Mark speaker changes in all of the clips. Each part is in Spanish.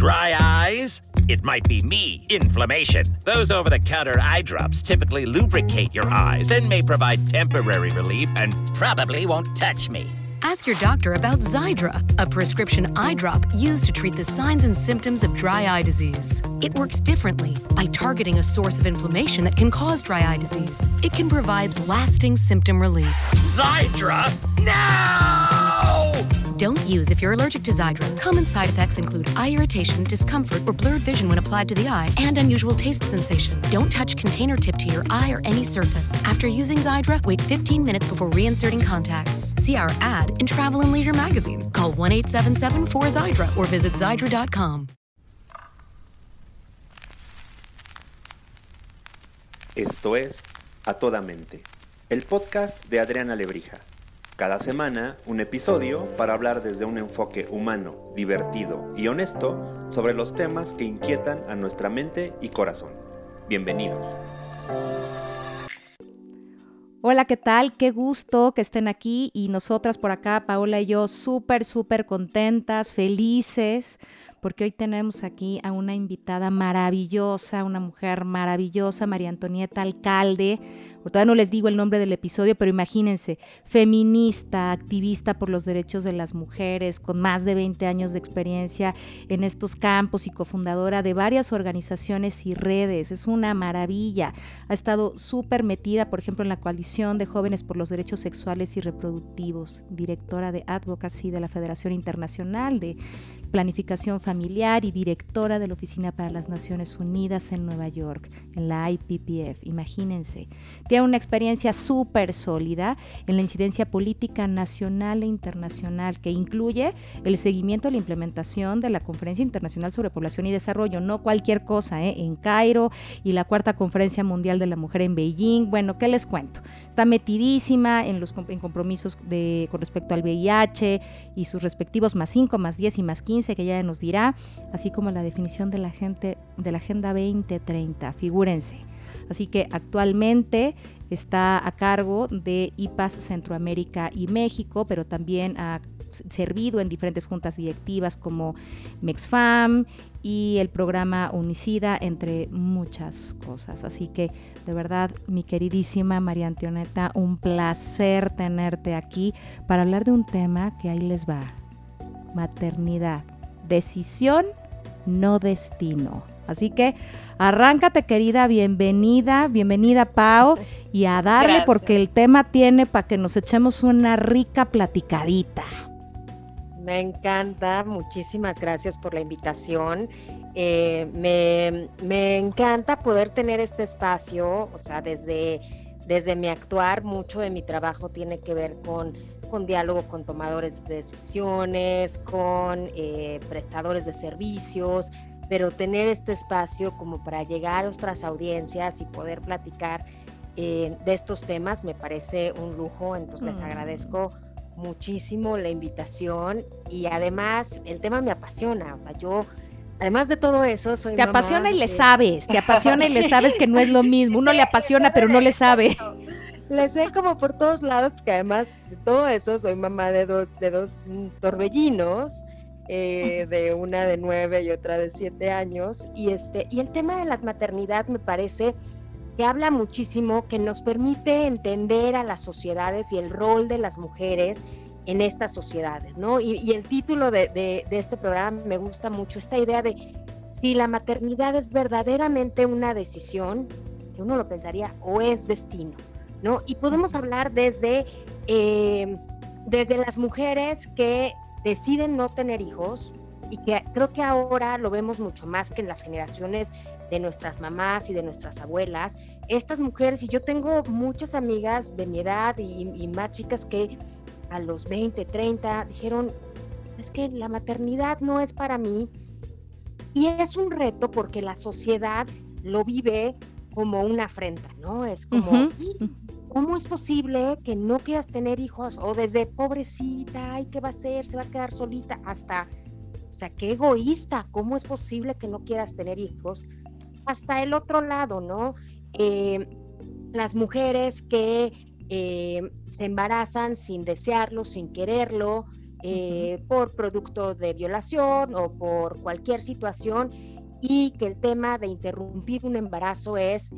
Speaker 1: Dry eyes? It might be me, inflammation. Those over the counter eye drops typically lubricate your eyes and may provide temporary relief and probably won't touch me.
Speaker 2: Ask your doctor about Xydra, a prescription eye drop used to treat the signs and symptoms of dry eye disease. It works differently by targeting a source of inflammation that can cause dry eye disease. It can provide lasting symptom relief.
Speaker 1: Xydra? No!
Speaker 2: Don't use if you're allergic to Xydra. Common side effects include eye irritation, discomfort, or blurred vision when applied to the eye, and unusual taste sensation. Don't touch container tip to your eye or any surface. After using Xydra, wait 15 minutes before reinserting contacts. See our ad in Travel and Leisure magazine. Call 1 877 4Xydra or visit Xydra.com.
Speaker 3: Esto es A Toda Mente, el podcast de Adriana Lebrija. Cada semana un episodio para hablar desde un enfoque humano, divertido y honesto sobre los temas que inquietan a nuestra mente y corazón. Bienvenidos.
Speaker 4: Hola, ¿qué tal? Qué gusto que estén aquí y nosotras por acá, Paola y yo, súper, súper contentas, felices, porque hoy tenemos aquí a una invitada maravillosa, una mujer maravillosa, María Antonieta Alcalde todavía no les digo el nombre del episodio, pero imagínense, feminista, activista por los derechos de las mujeres, con más de 20 años de experiencia en estos campos y cofundadora de varias organizaciones y redes. Es una maravilla. Ha estado súper metida, por ejemplo, en la coalición de jóvenes por los derechos sexuales y reproductivos, directora de Advocacy de la Federación Internacional de planificación familiar y directora de la Oficina para las Naciones Unidas en Nueva York, en la IPPF. Imagínense. Tiene una experiencia súper sólida en la incidencia política nacional e internacional, que incluye el seguimiento de la implementación de la Conferencia Internacional sobre Población y Desarrollo, no cualquier cosa, ¿eh? en Cairo y la Cuarta Conferencia Mundial de la Mujer en Beijing. Bueno, ¿qué les cuento? Está metidísima en los en compromisos de, con respecto al VIH y sus respectivos más 5, más 10 y más 15 que ya nos dirá, así como la definición de la, gente, de la Agenda 2030. Figúrense. Así que actualmente está a cargo de IPAS Centroamérica y México, pero también ha servido en diferentes juntas directivas como MEXFAM y el programa Unicida, entre muchas cosas. Así que de verdad, mi queridísima María Antioneta, un placer tenerte aquí para hablar de un tema que ahí les va. Maternidad, decisión, no destino. Así que arráncate querida, bienvenida, bienvenida Pau y a darle porque el tema tiene para que nos echemos una rica platicadita.
Speaker 5: Me encanta, muchísimas gracias por la invitación. Eh, me, me, encanta poder tener este espacio, o sea, desde, desde mi actuar, mucho de mi trabajo tiene que ver con, con diálogo con tomadores de decisiones, con eh, prestadores de servicios, pero tener este espacio como para llegar a otras audiencias y poder platicar eh, de estos temas me parece un lujo, entonces les mm. agradezco muchísimo la invitación y además el tema me apasiona, o sea, yo además de todo eso soy
Speaker 4: Te apasiona y le sabes, te apasiona y le sabes que no es lo mismo, uno le apasiona pero no le sabe.
Speaker 5: Le sé como por todos lados, porque además de todo eso soy mamá de dos, de dos torbellinos eh, de una de nueve y otra de siete años. Y, este, y el tema de la maternidad me parece que habla muchísimo, que nos permite entender a las sociedades y el rol de las mujeres en estas sociedades, ¿no? Y, el título de, este programa me gusta mucho, esta idea de si la maternidad es verdaderamente una decisión, que uno lo pensaría, o es destino, ¿no? Y podemos hablar desde, eh, desde las mujeres que deciden no tener hijos y que creo que ahora lo vemos mucho más que en las generaciones de nuestras mamás y de nuestras abuelas. Estas mujeres, y yo tengo muchas amigas de mi edad y, más chicas que a los 20, 30 dijeron, es que la maternidad no es para mí. Y es un reto porque la sociedad lo vive como una afrenta, ¿no? Es como, ¿cómo es posible que no quieras tener hijos? O desde pobrecita, ay, ¿qué va a hacer? Se va a quedar solita, hasta, o sea, qué egoísta, ¿cómo es posible que no quieras tener hijos? Hasta el otro lado, ¿no? Eh, las mujeres que eh, se embarazan sin desearlo, sin quererlo, eh, por producto de violación o por cualquier situación y que el tema de interrumpir un embarazo es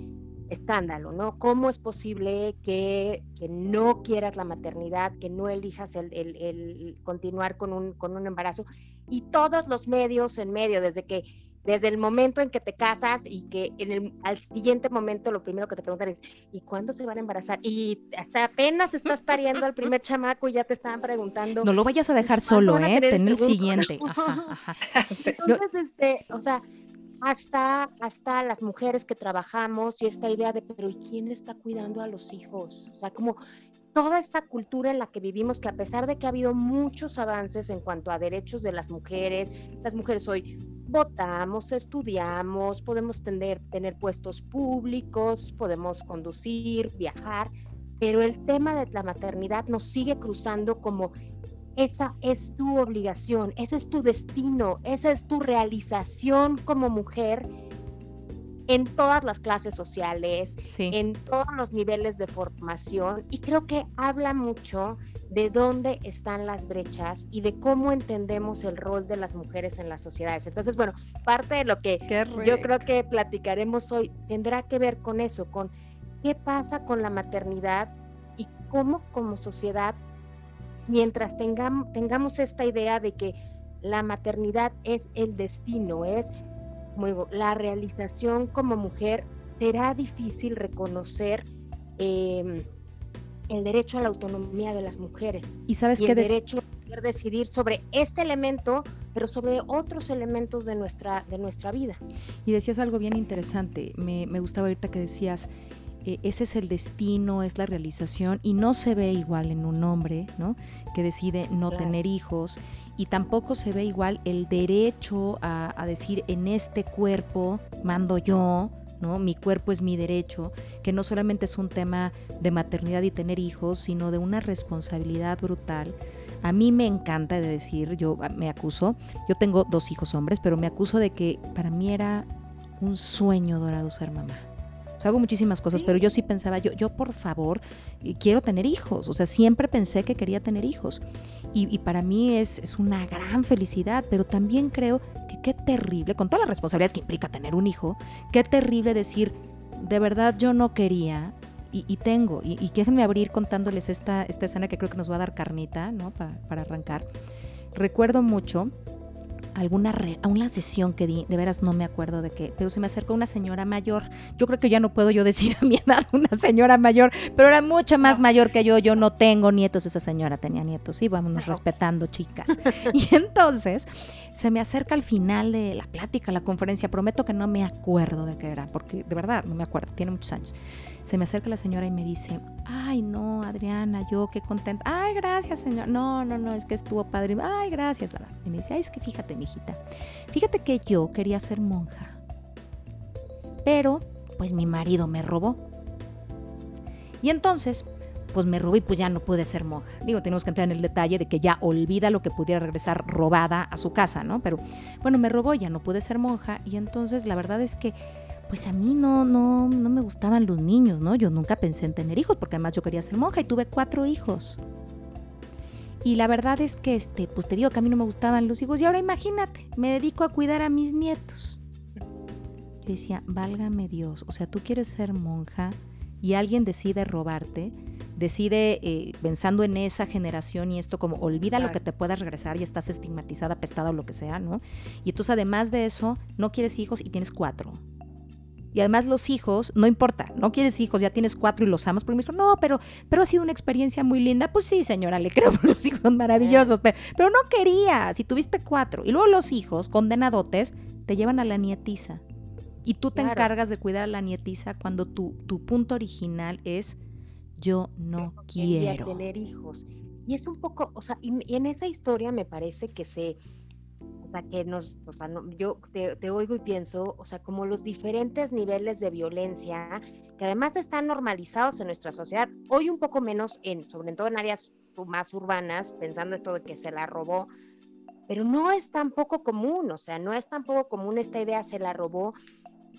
Speaker 5: escándalo, ¿no? ¿Cómo es posible que, no quieras la maternidad, que no elijas el, continuar con un, con un embarazo? Y todos los medios en medio, desde que desde el momento en que te casas y que en el, al siguiente momento lo primero que te preguntan es, ¿y cuándo se van a embarazar? Y hasta apenas estás pariendo al primer chamaco y ya te estaban preguntando.
Speaker 4: No lo vayas a dejar solo, ¿eh? Ten el siguiente.
Speaker 5: Entonces, este, o sea, hasta, hasta las mujeres que trabajamos y esta idea de, pero ¿y quién está cuidando a los hijos? O sea, como toda esta cultura en la que vivimos, que a pesar de que ha habido muchos avances en cuanto a derechos de las mujeres, las mujeres hoy votamos, estudiamos, podemos tener, tener puestos públicos, podemos conducir, viajar, pero el tema de la maternidad nos sigue cruzando como esa es tu obligación, ese es tu destino, esa es tu realización como mujer en todas las clases sociales, en todos los niveles de formación y creo que habla mucho de dónde están las brechas y de cómo entendemos el rol de las mujeres en las sociedades. Entonces, bueno, parte de lo que yo creo que platicaremos hoy tendrá que ver con eso, con qué pasa con la maternidad y cómo como sociedad, mientras tengamos, tengamos esta idea de que la maternidad es el destino, es la realización como mujer, será difícil reconocer em, el derecho a la autonomía de las mujeres.
Speaker 4: Y sabes
Speaker 5: que el derecho a poder decidir sobre este elemento, pero sobre otros elementos de nuestra, de nuestra vida.
Speaker 4: Y decías algo bien interesante, me, me gustaba ahorita que decías, ese es el destino, es la realización y no se ve igual en un hombre, ¿no? Que decide no tener hijos y tampoco se ve igual el derecho a, a, decir en este cuerpo mando yo, ¿no? Mi cuerpo es mi derecho, que no solamente es un tema de maternidad y tener hijos, sino de una responsabilidad brutal. A mí me encanta de decir, yo me acuso, yo tengo dos hijos hombres, pero me acuso de que para mí era un sueño dorado ser mamá hago muchísimas cosas, pero yo sí pensaba, yo, yo por favor, eh, quiero tener hijos. O sea, siempre pensé que quería tener hijos. Y, para mí es, es, una gran felicidad, pero también creo que qué terrible, con toda la responsabilidad que implica tener un hijo, qué terrible decir, de verdad yo no quería. Y, tengo, y, y déjenme abrir contándoles esta, esta escena que creo que nos va a dar carnita, ¿no? para arrancar. Recuerdo mucho alguna a una sesión que di, de veras no me acuerdo de qué, pero se me acercó una señora mayor. Yo creo que ya no puedo yo decir a mi edad una señora mayor, pero era mucho más mayor que yo. Yo no tengo nietos, esa señora tenía nietos. Sí, vámonos respetando, chicas. Y entonces se me acerca al final de la plática, la conferencia. Prometo que no me acuerdo de qué era, porque de verdad no me acuerdo, tiene muchos años se me acerca la señora y me dice, ay no, Adriana, yo qué contenta. Ay, gracias, señor. No, no, no, es que estuvo padre. Ay, gracias. Y me dice, ay, es que fíjate, mijita, fíjate que yo quería ser monja, pero pues mi marido me robó. Y entonces, pues me robó y pues ya no pude ser monja. Digo, tenemos que entrar en el detalle de que ya olvida lo que pudiera regresar robada a su casa, ¿no? Pero bueno, me robó, ya no pude ser monja y entonces la verdad es que pues a mí no, no, no me gustaban los niños, ¿no? Yo nunca pensé en tener hijos, porque además yo quería ser monja y tuve cuatro hijos. Y la verdad es que, este, pues te digo que a mí no me gustaban los hijos. Y ahora imagínate, me dedico a cuidar a mis nietos. Yo decía, válgame Dios, o sea, tú quieres ser monja y alguien decide robarte, decide eh, pensando en esa generación y esto como olvida lo que te pueda regresar y estás estigmatizada, apestada o lo que sea, ¿no? Y entonces además de eso, no quieres hijos y tienes cuatro. Y además los hijos, no importa, no quieres hijos, ya tienes cuatro y los amas. Pero me dijo, no, pero, pero ha sido una experiencia muy linda. Pues sí, señora, le creo, los hijos son maravillosos. Pero, pero no quería, si tuviste cuatro. Y luego los hijos, condenadotes, te llevan a la nietiza. Y tú te encargas de cuidar a la nietiza cuando tu, tu punto original es yo no quiero.
Speaker 5: tener hijos. Y es un poco, o sea, y en esa historia me parece que se que nos, o sea, yo te, oigo y pienso, o sea, como los diferentes niveles de violencia que además están normalizados en nuestra sociedad, hoy un poco menos, en, sobre todo en áreas más urbanas, pensando esto de que se la robó, pero no es tan poco común, o sea, no es tan poco común esta idea, se la robó.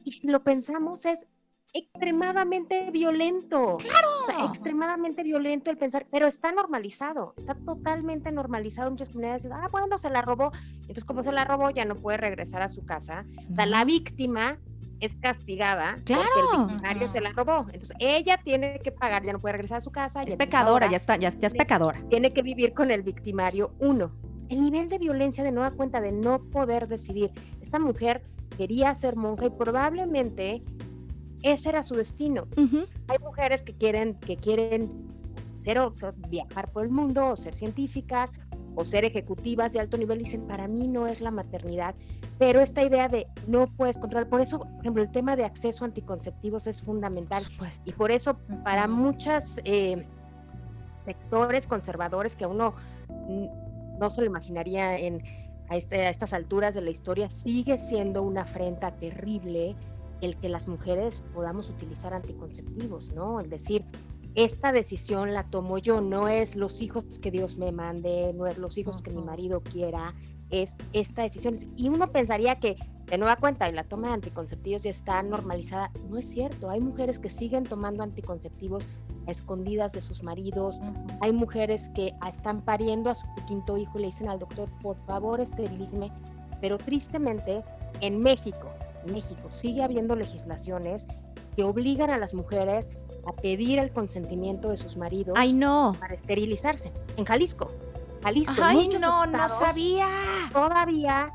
Speaker 5: Y si lo pensamos es, extremadamente violento.
Speaker 4: Claro.
Speaker 5: O sea, extremadamente violento el pensar, pero está normalizado, está totalmente normalizado en muchas comunidades. Ah, bueno, se la robó. Entonces, como se la robó, ya no puede regresar a su casa. O sea, la víctima es castigada
Speaker 4: claro.
Speaker 5: porque el victimario se la robó. Entonces, ella tiene que pagar, ya no puede regresar a su casa.
Speaker 4: Es pecadora, ya está, ya, ya es pecadora.
Speaker 5: Tiene que vivir con el victimario uno. El nivel de violencia de nueva cuenta de no poder decidir. Esta mujer quería ser monja y probablemente ese era su destino. Uh -huh. Hay mujeres que quieren, que quieren ser viajar por el mundo o ser científicas o ser ejecutivas de alto nivel y dicen, para mí no es la maternidad, pero esta idea de no puedes controlar, por eso, por ejemplo, el tema de acceso a anticonceptivos es fundamental
Speaker 4: por
Speaker 5: y por eso para muchos eh, sectores conservadores que a uno no se lo imaginaría en, a, este, a estas alturas de la historia, sigue siendo una afrenta terrible el que las mujeres podamos utilizar anticonceptivos, ¿no? Es decir, esta decisión la tomo yo, no es los hijos que Dios me mande, no es los hijos uh -huh. que mi marido quiera, es esta decisión. Y uno pensaría que de nueva cuenta la toma de anticonceptivos ya está normalizada. No es cierto, hay mujeres que siguen tomando anticonceptivos a escondidas de sus maridos, uh -huh. hay mujeres que están pariendo a su quinto hijo y le dicen al doctor, por favor, esterilízme, pero tristemente en México, México sigue habiendo legislaciones que obligan a las mujeres a pedir el consentimiento de sus maridos
Speaker 4: Ay, no.
Speaker 5: para esterilizarse. En Jalisco. Jalisco.
Speaker 4: Ay, no, no sabía.
Speaker 5: Todavía,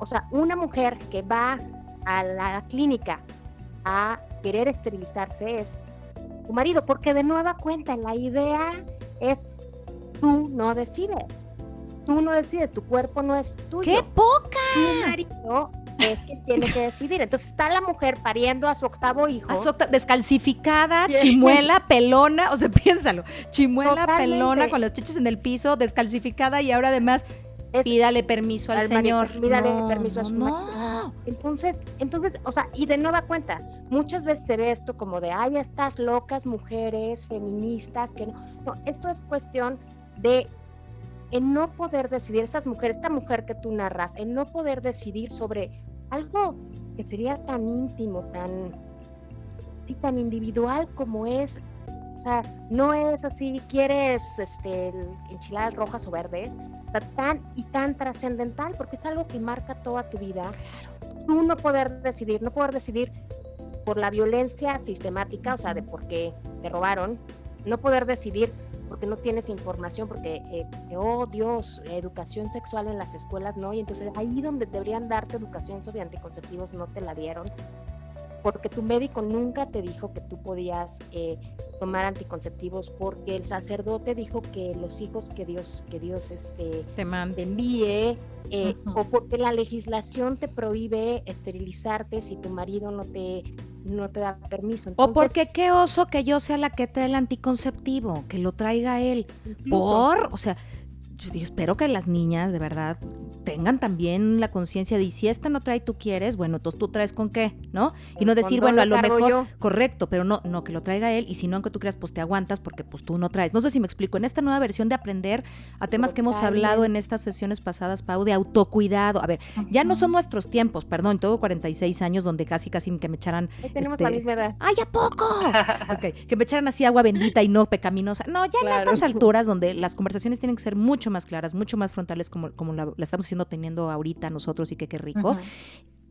Speaker 5: o sea, una mujer que va a la clínica a querer esterilizarse es tu marido, porque de nueva cuenta la idea es tú no decides. Tú no decides, tu cuerpo no es tuyo.
Speaker 4: ¡Qué poca!
Speaker 5: Tu marido es que tiene que decidir. Entonces está la mujer pariendo a su octavo hijo.
Speaker 4: A su octa descalcificada, sí. chimuela, pelona, o sea, piénsalo, chimuela,
Speaker 5: Totalmente.
Speaker 4: pelona, con las chiches en el piso, descalcificada y ahora además es, pídale permiso al, al señor.
Speaker 5: Pídale no, permiso a su
Speaker 4: no.
Speaker 5: marido. Entonces, entonces, o sea, y de nueva cuenta, muchas veces se ve esto como de, ay, estas locas mujeres feministas que no. No, esto es cuestión de el no poder decidir, esas mujeres, esta mujer que tú narras, el no poder decidir sobre algo que sería tan íntimo, tan, tan individual como es, o sea, no es así, quieres este, enchiladas rojas o verdes, o sea, tan y tan trascendental, porque es algo que marca toda tu vida. Claro. Tú no poder decidir, no poder decidir por la violencia sistemática, o sea, de por qué te robaron, no poder decidir porque no tienes información, porque, eh, oh Dios, educación sexual en las escuelas no, y entonces ahí donde deberían darte educación sobre anticonceptivos no te la dieron, porque tu médico nunca te dijo que tú podías eh, tomar anticonceptivos, porque el sacerdote dijo que los hijos que Dios, que Dios este,
Speaker 4: te,
Speaker 5: te envíe, eh, uh -huh. o porque la legislación te prohíbe esterilizarte si tu marido no te no te da permiso.
Speaker 4: Entonces, o porque qué oso que yo sea la que trae el anticonceptivo, que lo traiga él. Incluso, Por, o sea, yo digo, espero que las niñas de verdad tengan también la conciencia de y si esta no trae tú quieres, bueno, entonces tú traes con qué, ¿no? Y no decir, bueno, a lo mejor, yo. correcto, pero no, no, que lo traiga él y si no, aunque tú creas, pues te aguantas porque pues tú no traes. No sé si me explico, en esta nueva versión de aprender a temas que hemos hablado en estas sesiones pasadas, Pau, de autocuidado. A ver, ya no son nuestros tiempos, perdón, tengo 46 años donde casi, casi que me echaran...
Speaker 5: Ahí tenemos este, la misma edad.
Speaker 4: ¡Ay, a poco! okay, que me echaran así agua bendita y no pecaminosa. No, ya claro. en estas alturas donde las conversaciones tienen que ser mucho más claras, mucho más frontales como, como la, la estamos haciendo teniendo ahorita nosotros y que qué rico. Uh -huh.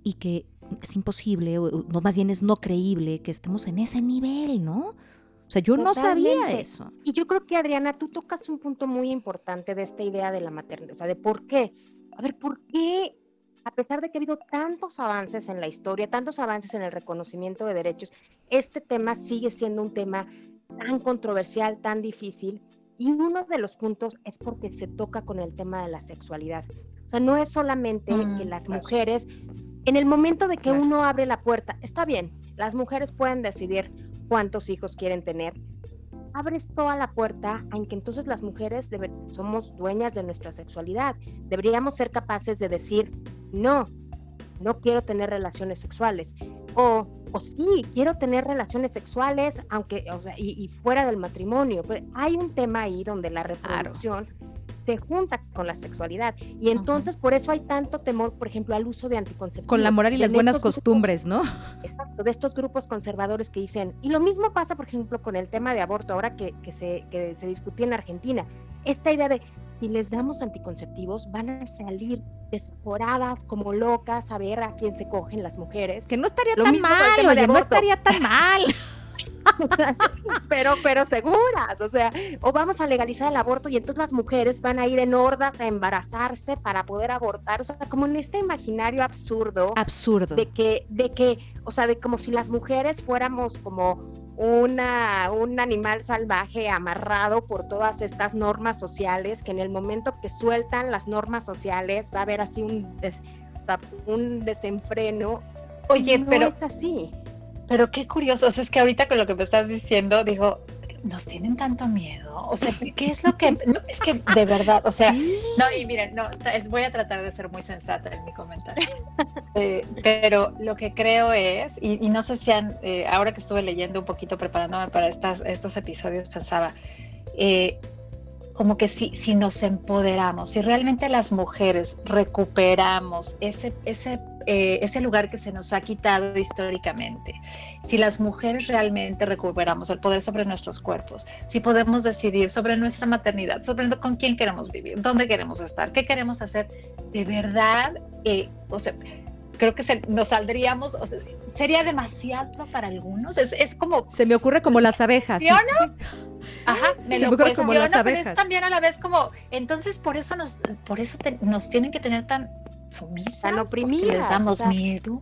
Speaker 4: Y que es imposible, o, no, más bien es no creíble que estemos en ese nivel, ¿no? O sea, yo Totalmente. no sabía eso.
Speaker 5: Y yo creo que, Adriana, tú tocas un punto muy importante de esta idea de la maternidad, o sea, de por qué. A ver, ¿por qué, a pesar de que ha habido tantos avances en la historia, tantos avances en el reconocimiento de derechos, este tema sigue siendo un tema tan controversial, tan difícil? Y uno de los puntos es porque se toca con el tema de la sexualidad. O sea, no es solamente mm, que las mujeres, en el momento de que claro. uno abre la puerta, está bien, las mujeres pueden decidir cuántos hijos quieren tener. Abres toda la puerta en que entonces las mujeres somos dueñas de nuestra sexualidad. Deberíamos ser capaces de decir, no, no quiero tener relaciones sexuales. O, o sí, quiero tener relaciones sexuales, aunque, o sea, y, y fuera del matrimonio. Pero hay un tema ahí donde la reproducción claro. Se junta con la sexualidad. Y entonces por eso hay tanto temor, por ejemplo, al uso de anticonceptivos.
Speaker 4: Con la moral y las buenas costumbres, ¿no?
Speaker 5: Exacto, de estos grupos conservadores que dicen, y lo mismo pasa, por ejemplo, con el tema de aborto, ahora que, se, que se discutía en Argentina, esta idea de si les damos anticonceptivos van a salir desporadas como locas a ver a quién se cogen las mujeres.
Speaker 4: Que no estaría tan mal, oye, no estaría tan mal.
Speaker 5: pero, pero seguras, o sea, o vamos a legalizar el aborto y entonces las mujeres van a ir en hordas a embarazarse para poder abortar, o sea, como en este imaginario absurdo.
Speaker 4: Absurdo.
Speaker 5: De que, de que, o sea, de como si las mujeres fuéramos como una, un animal salvaje amarrado por todas estas normas sociales, que en el momento que sueltan las normas sociales va a haber así un, un desenfreno.
Speaker 6: Oye, no pero
Speaker 5: es así.
Speaker 6: Pero qué curioso, o sea, es que ahorita con lo que me estás diciendo, digo, nos tienen tanto miedo. O sea, ¿qué es lo que.? es que de verdad, o sea. No, y miren, no, voy a tratar de ser muy sensata en mi comentario. Eh, pero lo que creo es, y, no sé si han. Eh, ahora que estuve leyendo un poquito, preparándome para estas, estos episodios, pensaba. Eh, como que si, si nos empoderamos, si realmente las mujeres recuperamos ese, ese, eh, ese lugar que se nos ha quitado históricamente, si las mujeres realmente recuperamos el poder sobre nuestros cuerpos, si podemos decidir sobre nuestra maternidad, sobre con quién queremos vivir, dónde queremos estar, qué queremos hacer, de verdad, eh, o sea, creo que nos saldríamos, sería demasiado para algunos, es, es, como...
Speaker 4: Se me ocurre como las abejas.
Speaker 6: ¿sí? Ajá, me lo me como las abejas. Pero es también a la vez como, entonces por eso nos, por eso nos tienen que tener tan sumisas,
Speaker 5: tan oprimidas,
Speaker 6: les damos miedo.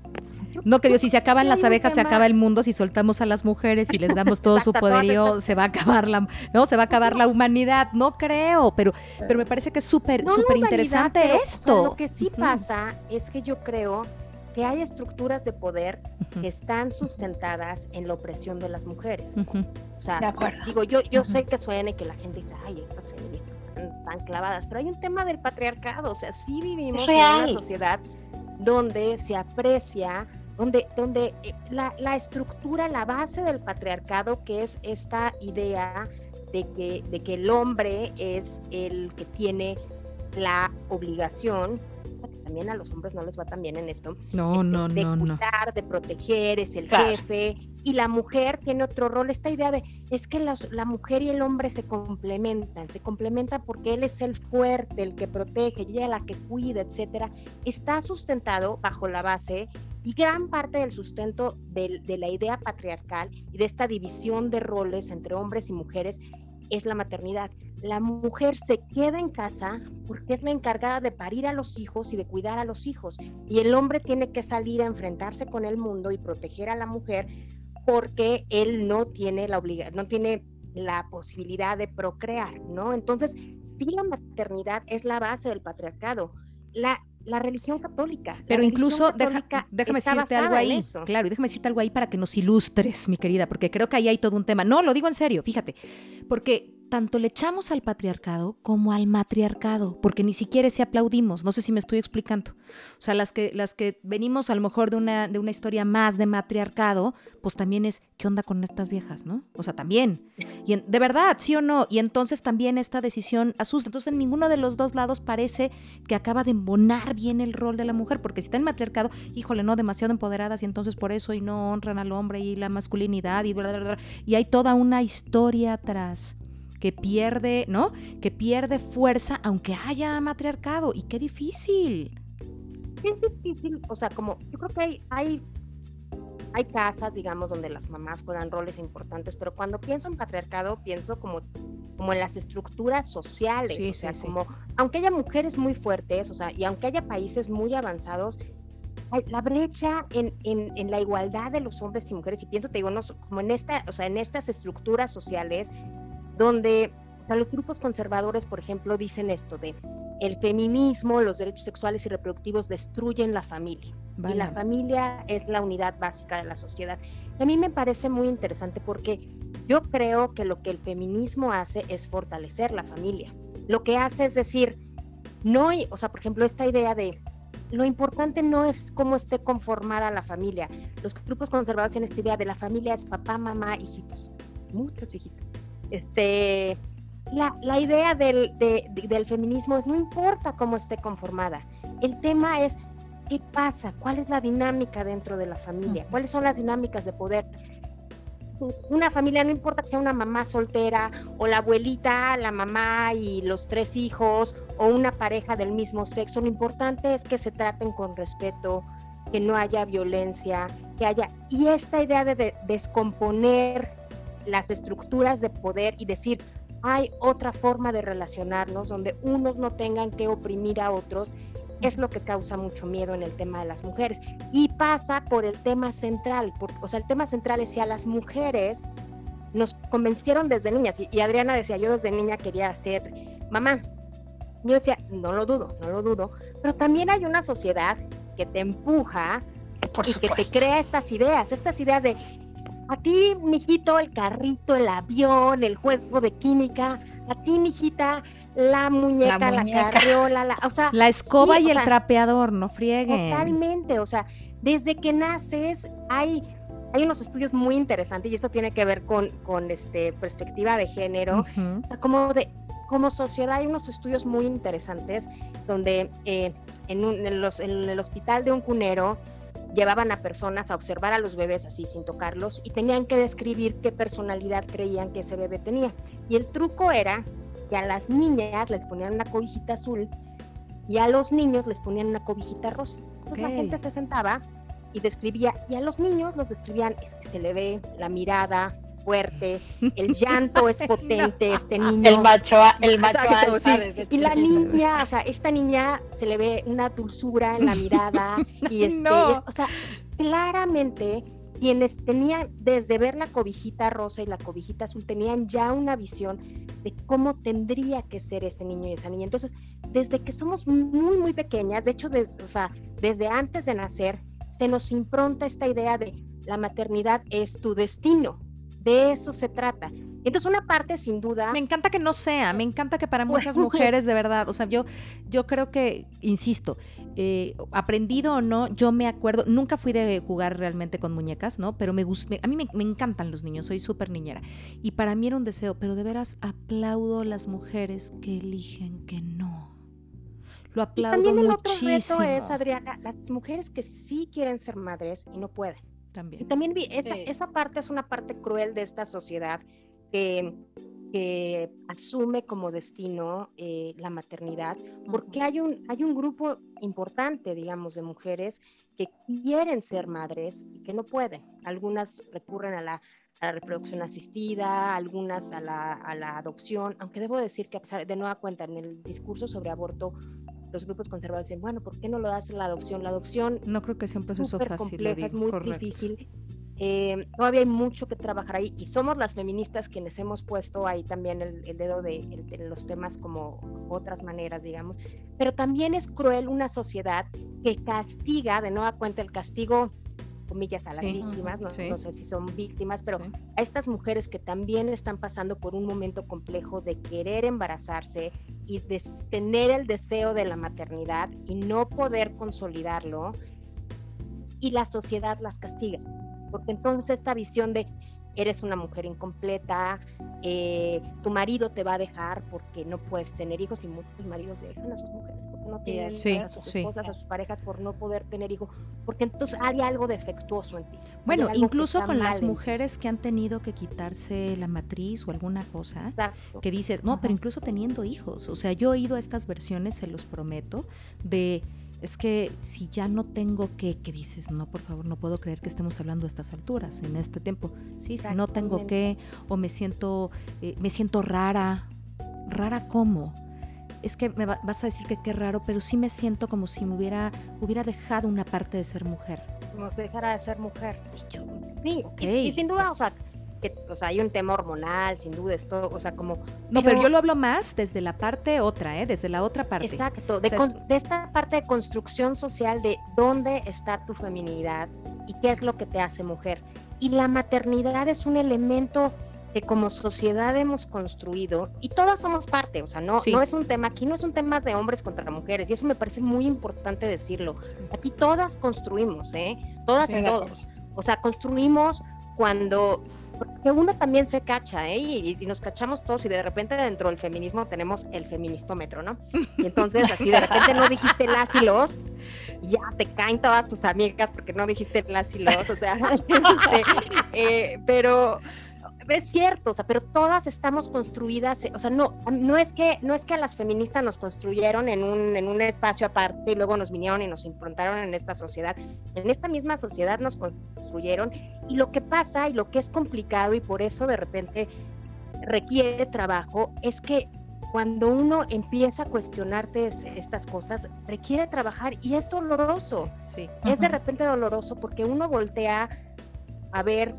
Speaker 4: No, que Dios, si se acaban las abejas, se acaba el mundo, si soltamos a las mujeres y les damos todo su poderío, se va a acabar la, no, se va a acabar la humanidad, no creo, pero, pero me parece que es súper, súper interesante esto.
Speaker 5: lo que sí pasa es que yo creo que hay estructuras de poder que están sustentadas en la opresión de las mujeres. O sea, digo, yo, yo sé que suena y que la gente dice, ay, estas feministas están, clavadas, pero hay un tema del patriarcado, o sea, sí vivimos en una sociedad donde se aprecia, donde, donde eh, la, la estructura, la base del patriarcado, que es esta idea de que, de que el hombre es el que tiene la obligación también a los hombres no les va tan bien en esto.
Speaker 4: No, este, no,
Speaker 5: de
Speaker 4: no,
Speaker 5: cuidar, de proteger, es el jefe. Y la mujer tiene otro rol. Esta idea de es que la mujer y el hombre se complementan, se complementan porque él es el fuerte, el que protege, ella la que cuida, etcétera. Está sustentado bajo la base y gran parte del sustento de, de la idea patriarcal y de esta división de roles entre hombres y mujeres es la maternidad. La mujer se queda en casa porque es la encargada de parir a los hijos y de cuidar a los hijos. Y el hombre tiene que salir a enfrentarse con el mundo y proteger a la mujer porque él no tiene la obligación, no tiene la posibilidad de procrear, ¿no? Entonces, sí la maternidad es la base del patriarcado. La, la religión católica.
Speaker 4: Pero incluso, déjame decirte algo ahí. Claro, y déjame decirte algo ahí para que nos ilustres, mi querida, porque creo que ahí hay todo un tema. No, lo digo en serio, fíjate, porque tanto le echamos al patriarcado como al matriarcado, porque ni siquiera se aplaudimos, no sé si me estoy explicando. O sea, las que, las que venimos a lo mejor de una, de una historia más de matriarcado, pues también es, ¿qué onda con estas viejas, no? O sea, también. Y de verdad, sí o no. Y entonces también esta decisión asusta. Entonces, en ninguno de los dos lados parece que acaba de embonar bien el rol de la mujer, porque si está en matriarcado, híjole, no, demasiado empoderadas y entonces por eso y no honran al hombre y la masculinidad y bla, bla, bla. Y hay toda una historia atrás que pierde, ¿no? Que pierde fuerza aunque haya matriarcado. Y qué difícil.
Speaker 5: Es difícil, o sea, como yo creo que hay, hay, hay casas, digamos, donde las mamás juegan roles importantes, pero cuando pienso en patriarcado, pienso como, como en las estructuras sociales, o sea, como, aunque haya mujeres muy fuertes, o sea, y aunque haya países muy avanzados, la brecha en, en, en, la igualdad de los hombres y mujeres, y pienso, te digo, no, como en, esta, o sea, en estas estructuras sociales, donde los grupos conservadores, por ejemplo, dicen esto de el feminismo, los derechos sexuales y reproductivos destruyen la familia. Y la familia es la unidad básica de la sociedad. a mí me parece muy interesante porque yo creo que lo que el feminismo hace es fortalecer la familia. Lo que hace es decir, no, o sea, por ejemplo, esta idea de lo importante no es cómo esté conformada la familia. Los grupos conservadores tienen esta idea de la familia es papá, mamá, hijitos, muchos hijitos este, la, la idea del, del feminismo es no importa cómo esté conformada, el tema es qué pasa, cuál es la dinámica dentro de la familia, cuáles son las dinámicas de poder. Una familia, no importa que sea una mamá soltera o la abuelita, la mamá y los tres hijos o una pareja del mismo sexo, lo importante es que se traten con respeto, que no haya violencia, que haya... Y esta idea de descomponer las estructuras de poder y decir, hay otra forma de relacionarnos donde unos no tengan que oprimir a otros, es lo que causa mucho miedo en el tema de las mujeres. Y pasa por el tema central, o sea, el tema central es si a las mujeres nos convencieron desde niñas, y, Adriana decía, yo desde niña quería ser mamá. Yo decía, no lo dudo, no lo dudo, pero también hay una sociedad que te empuja y que te crea estas ideas, estas ideas de a ti, mijito, el carrito, el avión, el juego de química, a ti, mijita, la muñeca, la, carriola, la, o sea,
Speaker 4: la escoba y el trapeador, no frieguen.
Speaker 5: Totalmente, o sea, desde que naces hay hay unos estudios muy interesantes y esto tiene que ver con, con este perspectiva de género, o sea, como de como sociedad hay unos estudios muy interesantes donde eh, en, en, los, en el hospital de un cunero llevaban a personas a observar a los bebés así sin tocarlos y tenían que describir qué personalidad creían que ese bebé tenía. Y el truco era que a las niñas les ponían una cobijita azul y a los niños les ponían una cobijita rosa. Entonces la gente se sentaba y describía, y a los niños los describían, es que se le ve la mirada, fuerte, el llanto es potente, este niño.
Speaker 6: El macho, el macho
Speaker 5: Y la niña, o sea, esta niña se le ve una dulzura en la mirada y este, o sea, claramente quienes tenían, desde ver la cobijita rosa y la cobijita azul, tenían ya una visión de cómo tendría que ser ese niño y esa niña. Entonces, desde que somos muy, muy pequeñas, de hecho, o sea, desde antes de nacer, se nos impronta esta idea de la maternidad es tu destino. De eso se trata. Entonces, una parte sin duda.
Speaker 4: Me encanta que no sea, me encanta que para muchas mujeres, de verdad, o sea, yo, yo creo que, insisto, eh, aprendido o no, yo me acuerdo, nunca fui de jugar realmente con muñecas, ¿no? Pero me gusta, a mí me, encantan los niños, soy súper niñera. Y para mí era un deseo, pero de veras aplaudo a las mujeres que eligen que no. Lo aplaudo y también el muchísimo. Otro reto
Speaker 5: es, Adriana, las mujeres que sí quieren ser madres y no pueden.
Speaker 4: También.
Speaker 5: Y también esa, esa parte es una parte cruel de esta sociedad que, asume como destino eh, la maternidad, porque hay un, hay un grupo importante, digamos, de mujeres que quieren ser madres y que no pueden. Algunas recurren a la, reproducción asistida, algunas a la, a la, adopción, aunque debo decir que a pesar de nueva cuenta en el discurso sobre aborto los grupos conservadores dicen, bueno, ¿por qué no lo hace la adopción? La adopción
Speaker 4: no creo que sea un proceso fácil,
Speaker 5: compleja, es muy difícil. Eh, todavía hay mucho que trabajar ahí y somos las feministas quienes hemos puesto ahí también el, dedo de, los temas como otras maneras, digamos. Pero también es cruel una sociedad que castiga, de nueva cuenta, el castigo comillas, a las víctimas, no, sé si son víctimas, pero a estas mujeres que también están pasando por un momento complejo de querer embarazarse y de tener el deseo de la maternidad y no poder consolidarlo, y la sociedad las castiga. Porque entonces esta visión de eres una mujer incompleta, eh, tu marido te va a dejar porque no puedes tener hijos y muchos maridos dejan a sus mujeres porque no tienen a sus esposas, a sus parejas por no poder tener hijos, porque entonces hay algo defectuoso en ti.
Speaker 4: Bueno, incluso con las mujeres que han tenido que quitarse la matriz o alguna cosa, que dices, no, pero incluso teniendo hijos, o sea, yo he oído estas versiones, se los prometo, de es que si ya no tengo que, que dices, no, por favor, no puedo creer que estemos hablando a estas alturas, en este tiempo. Sí, si no tengo que, o me siento, eh, me siento rara. ¿Rara cómo? Es que me vas a decir que qué raro, pero sí me siento como si me hubiera, hubiera dejado una parte de ser mujer.
Speaker 5: Nos dejara de ser mujer. Y yo, sí, y sin duda, o sea, que, o sea, hay un tema hormonal, sin duda, esto, o sea, como...
Speaker 4: No, pero, yo lo hablo más desde la parte otra, ¿eh? Desde la otra parte.
Speaker 5: Exacto, de, de esta parte de construcción social de dónde está tu feminidad y qué es lo que te hace mujer. Y la maternidad es un elemento que como sociedad hemos construido y todas somos parte, o sea, no, no es un tema, aquí no es un tema de hombres contra mujeres y eso me parece muy importante decirlo. Aquí todas construimos, ¿eh? Todas y todos. O sea, construimos cuando porque uno también se cacha, ¿eh? Y, y, nos cachamos todos y de repente dentro del feminismo tenemos el feministómetro, ¿no? Y entonces así de repente no dijiste las y los, ya te caen todas tus amigas porque no dijiste las y los, o sea, este, eh, pero es cierto, o sea, pero todas estamos construidas, o sea, no, no es que, no es que a las feministas nos construyeron en un, en un espacio aparte y luego nos vinieron y nos improntaron en esta sociedad. En esta misma sociedad nos construyeron y lo que pasa y lo que es complicado y por eso de repente requiere trabajo es que cuando uno empieza a cuestionarte estas cosas, requiere trabajar y es doloroso. Sí. Es de repente doloroso porque uno voltea a ver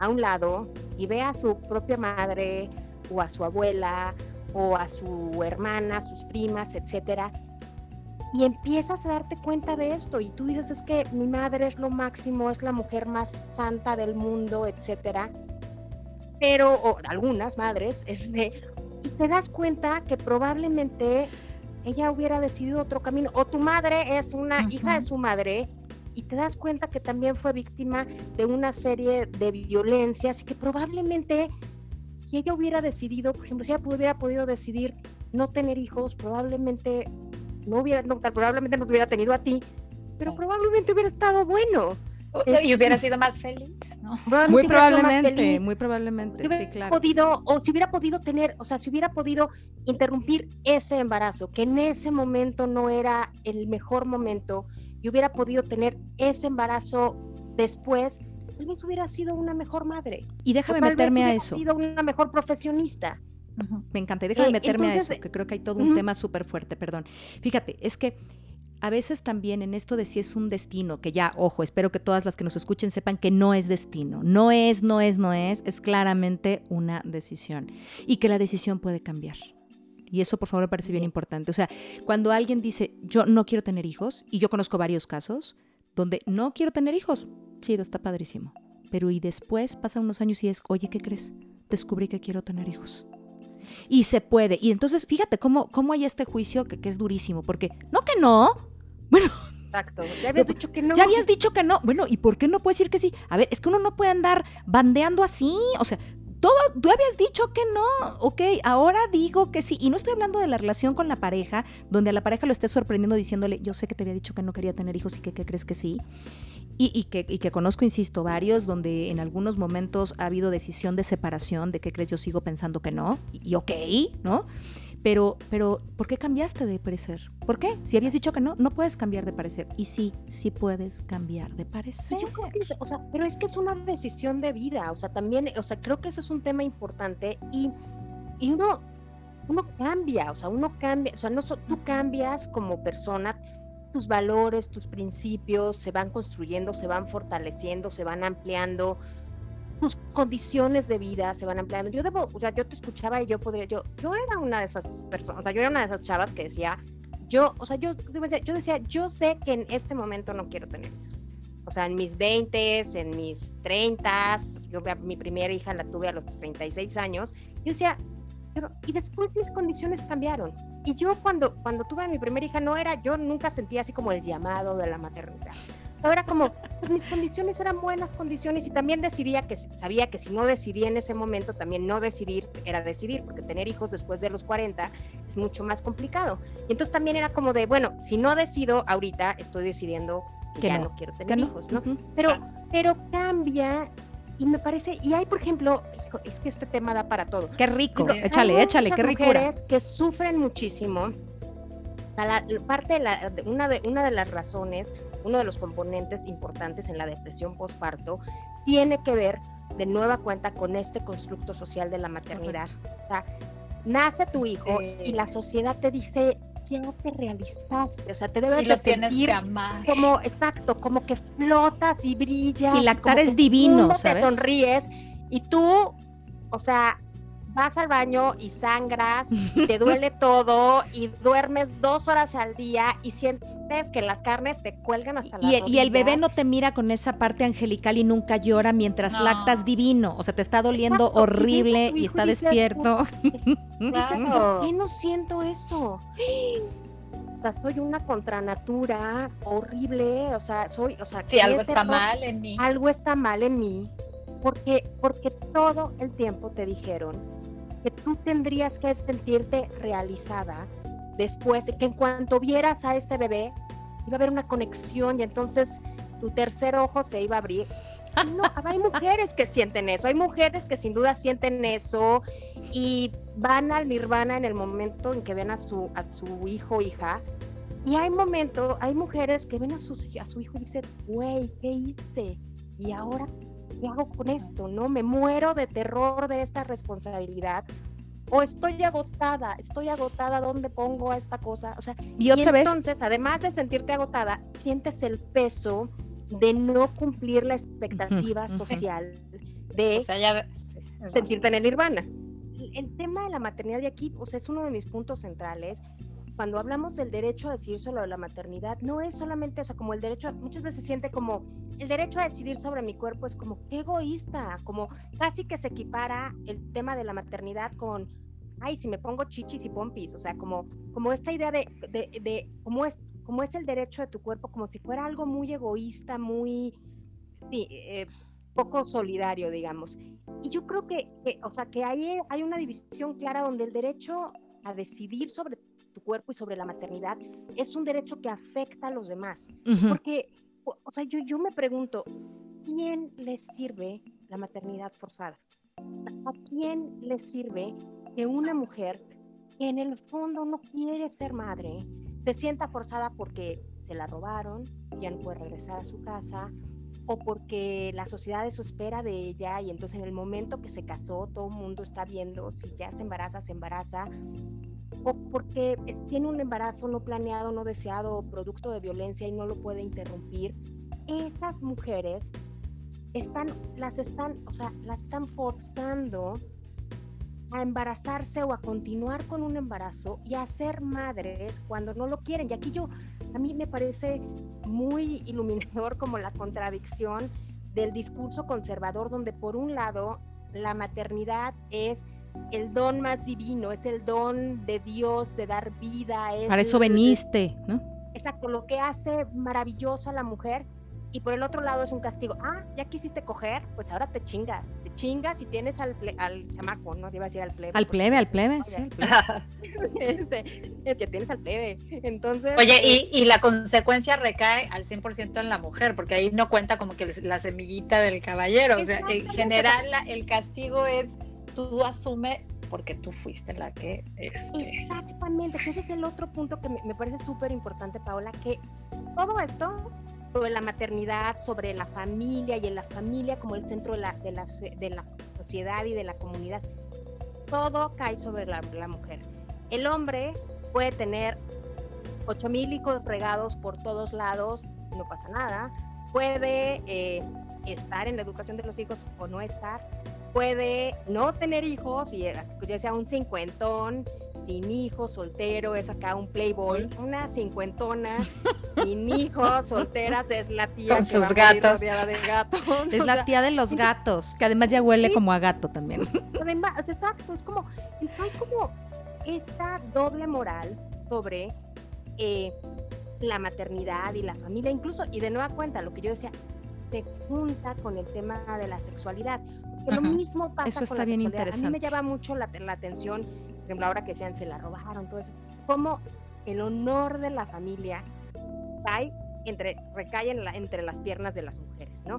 Speaker 5: a un lado y ve a su propia madre o a su abuela o a su hermana, sus primas, etcétera, y empiezas a darte cuenta de esto y tú dices es que mi madre es lo máximo, es la mujer más santa del mundo, etcétera. Pero o algunas madres, este, y te das cuenta que probablemente ella hubiera decidido otro camino o tu madre es una hija de su madre y te das cuenta que también fue víctima de una serie de violencias y que probablemente si ella hubiera decidido, por ejemplo, si ella hubiera podido decidir no tener hijos, probablemente no hubiera, no, probablemente no te hubiera tenido a ti, pero probablemente hubiera estado bueno.
Speaker 6: y hubiera sido más feliz, ¿no?
Speaker 4: Muy probablemente, muy probablemente, sí, claro.
Speaker 5: Podido, o si hubiera podido tener, o sea, si hubiera podido interrumpir ese embarazo, que en ese momento no era el mejor momento, y hubiera podido tener ese embarazo después, tal vez hubiera sido una mejor madre.
Speaker 4: Y déjame meterme a eso.
Speaker 5: sido una mejor profesionista.
Speaker 4: Me encanta. Y déjame eh, meterme a eso, que creo que hay todo un tema súper fuerte, perdón. Fíjate, es que a veces también en esto de si es un destino, que ya, ojo, espero que todas las que nos escuchen sepan que no es destino. No es, no es, no es, es claramente una decisión. Y que la decisión puede cambiar. Y eso, por favor, me parece bien importante. O sea, cuando alguien dice, yo no quiero tener hijos, y yo conozco varios casos donde no quiero tener hijos, chido, está padrísimo. Pero y después pasan unos años y es, oye, ¿qué crees? Descubrí que quiero tener hijos. Y se puede. Y entonces, fíjate cómo, cómo hay este juicio que, que es durísimo, porque no que no. Bueno,
Speaker 5: Exacto. Ya habías dicho que no.
Speaker 4: Ya habías dicho que no. Bueno, ¿y por qué no puedes decir que sí? A ver, es que uno no puede andar bandeando así. O sea, todo, tú habías dicho que no, ok, ahora digo que sí. Y no estoy hablando de la relación con la pareja, donde a la pareja lo esté sorprendiendo diciéndole, yo sé que te había dicho que no quería tener hijos y que, crees que sí. Y, que, y, que, conozco, insisto, varios donde en algunos momentos ha habido decisión de separación, de que crees yo sigo pensando que no, y, y ok, ¿no? Pero, pero, ¿por qué cambiaste de parecer? ¿Por qué? Si habías dicho que no, no puedes cambiar de parecer. Y sí, sí puedes cambiar de parecer.
Speaker 5: o sea, pero es que es una decisión de vida. O sea, también, o sea, creo que eso es un tema importante y, y uno, uno cambia, o sea, uno cambia, o sea, no tú cambias como persona, tus valores, tus principios se van construyendo, se van fortaleciendo, se van ampliando tus condiciones de vida se van ampliando. Yo debo, o sea, yo te escuchaba y yo podría, yo, yo era una de esas personas, o sea, yo era una de esas chavas que decía, yo, o sea, yo, yo decía, yo sé que en este momento no quiero tener hijos. O sea, en mis 20, en mis 30, yo mi primera hija la tuve a los 36 años, yo decía, pero, y después mis condiciones cambiaron. Y yo cuando, cuando tuve a mi primera hija no era, yo nunca sentía así como el llamado de la maternidad. Ahora como, pues mis condiciones eran buenas condiciones y también decidía que sabía que si no decidía en ese momento, también no decidir era decidir, porque tener hijos después de los 40 es mucho más complicado. Y entonces también era como de, bueno, si no decido ahorita, estoy decidiendo que, ya no, quiero tener hijos, ¿no? Pero, pero cambia y me parece, y hay, por ejemplo, es que este tema da para todo.
Speaker 4: Qué rico, échale, échale, qué rico.
Speaker 5: mujeres que sufren muchísimo. La, parte de, la, una de una de las razones uno de los componentes importantes en la depresión postparto, tiene que ver de nueva cuenta con este constructo social de la maternidad. O sea, nace tu hijo y la sociedad te dice, ya te realizaste, o sea, te debes de sentir como, exacto, como que flotas y brillas.
Speaker 4: Y lactar es divino, ¿sabes?
Speaker 5: Te sonríes y tú, o sea, vas al baño y sangras, te duele todo y duermes dos horas al día y sientes que las carnes te cuelgan hasta la
Speaker 4: y, y el bebé no te mira con esa parte angelical y nunca llora mientras lactas divino, o sea, te está doliendo horrible y, está despierto.
Speaker 5: ¿Por qué no siento eso? O sea, soy una contranatura horrible, o sea, soy, o sea,
Speaker 6: sí, algo está mal en mí.
Speaker 5: Algo está mal en mí porque, porque todo el tiempo te dijeron que tú tendrías que sentirte realizada después, que en cuanto vieras a ese bebé, iba a haber una conexión y entonces tu tercer ojo se iba a abrir. No, hay mujeres que sienten eso, hay mujeres que sin duda sienten eso y van al nirvana en el momento en que ven a su, a su hijo o hija. Y hay momentos, hay mujeres que ven a, su a su hijo y dicen, güey, ¿qué hice? Y ahora, ¿qué hago con esto? ¿No? Me muero de terror de esta responsabilidad o estoy agotada, estoy agotada, ¿dónde pongo a esta cosa? O sea,
Speaker 4: y otra vez.
Speaker 5: Entonces, además de sentirte agotada, sientes el peso de no cumplir la expectativa social de sentirte en el nirvana. El, tema de la maternidad de aquí, o sea, es uno de mis puntos centrales. Cuando hablamos del derecho a decidir sobre la maternidad, no es solamente, o sea, como el derecho, muchas veces se siente como el derecho a decidir sobre mi cuerpo es como qué egoísta, como casi que se equipara el tema de la maternidad con ay, si me pongo chichis y pompis, o sea, como, como esta idea de, de, cómo, es, cómo es el derecho de tu cuerpo, como si fuera algo muy egoísta, muy, sí, eh, poco solidario, digamos. Y yo creo que, o sea, que hay, hay una división clara donde el derecho a decidir sobre tu cuerpo y sobre la maternidad es un derecho que afecta a los demás. Porque, o sea, yo, yo me pregunto, ¿quién les sirve la maternidad forzada? ¿A quién les sirve que una mujer que en el fondo no quiere ser madre se sienta forzada porque se la robaron, ya no puede regresar a su casa, o porque la sociedad eso espera de ella y entonces en el momento que se casó todo el mundo está viendo si ya se embaraza, se embaraza, o porque tiene un embarazo no planeado, no deseado, producto de violencia y no lo puede interrumpir. Esas mujeres están, las están, o sea, las están forzando a embarazarse o a continuar con un embarazo y a ser madres cuando no lo quieren. Y aquí yo, a mí me parece muy iluminador como la contradicción del discurso conservador, donde por un lado la maternidad es el don más divino, es el don de Dios de dar vida. Es
Speaker 4: Para eso veniste, ¿no?
Speaker 5: Exacto, lo que hace maravilloso a la mujer y por el otro lado es un castigo. Ah, ya quisiste coger, pues ahora te chingas. Te chingas y tienes al, al chamaco, ¿no? Te iba a decir al plebe.
Speaker 4: Al plebe, al plebe, sí.
Speaker 5: Este, es que tienes al plebe. Entonces.
Speaker 6: Oye, y, y, la consecuencia recae al 100% en la mujer, porque ahí no cuenta como que la semillita del caballero. O sea, en general el castigo es tú asume porque tú fuiste la que... Este...
Speaker 5: Exactamente, ese es el otro punto que me, me parece súper importante, Paola, que todo esto sobre la maternidad, sobre la familia y en la familia como el centro de la, de la, de la sociedad y de la comunidad. Todo cae sobre la, mujer. El hombre puede tener ocho mil hijos regados por todos lados, no pasa nada. Puede eh, estar en la educación de los hijos o no estar. Puede no tener hijos y ya sea un cincuentón sin hijo, soltero, es acá un playboy, una cincuentona, sin hijos, solteras, es la tía
Speaker 6: Con sus gatos.
Speaker 5: de gatos.
Speaker 4: Es la tía de los gatos, que además ya huele como a gato también.
Speaker 5: Además, exacto, es como, hay como esta doble moral sobre eh, la maternidad y la familia, incluso, y de nueva cuenta, lo que yo decía, se junta con el tema de la sexualidad. Que lo mismo pasa
Speaker 4: Eso está
Speaker 5: con la
Speaker 4: bien
Speaker 5: sexualidad.
Speaker 4: interesante.
Speaker 5: A mí me llama mucho la, la atención ejemplo, ahora que sean se la robaron, todo eso, como el honor de la familia cae entre, recae en la, entre las piernas de las mujeres, ¿no?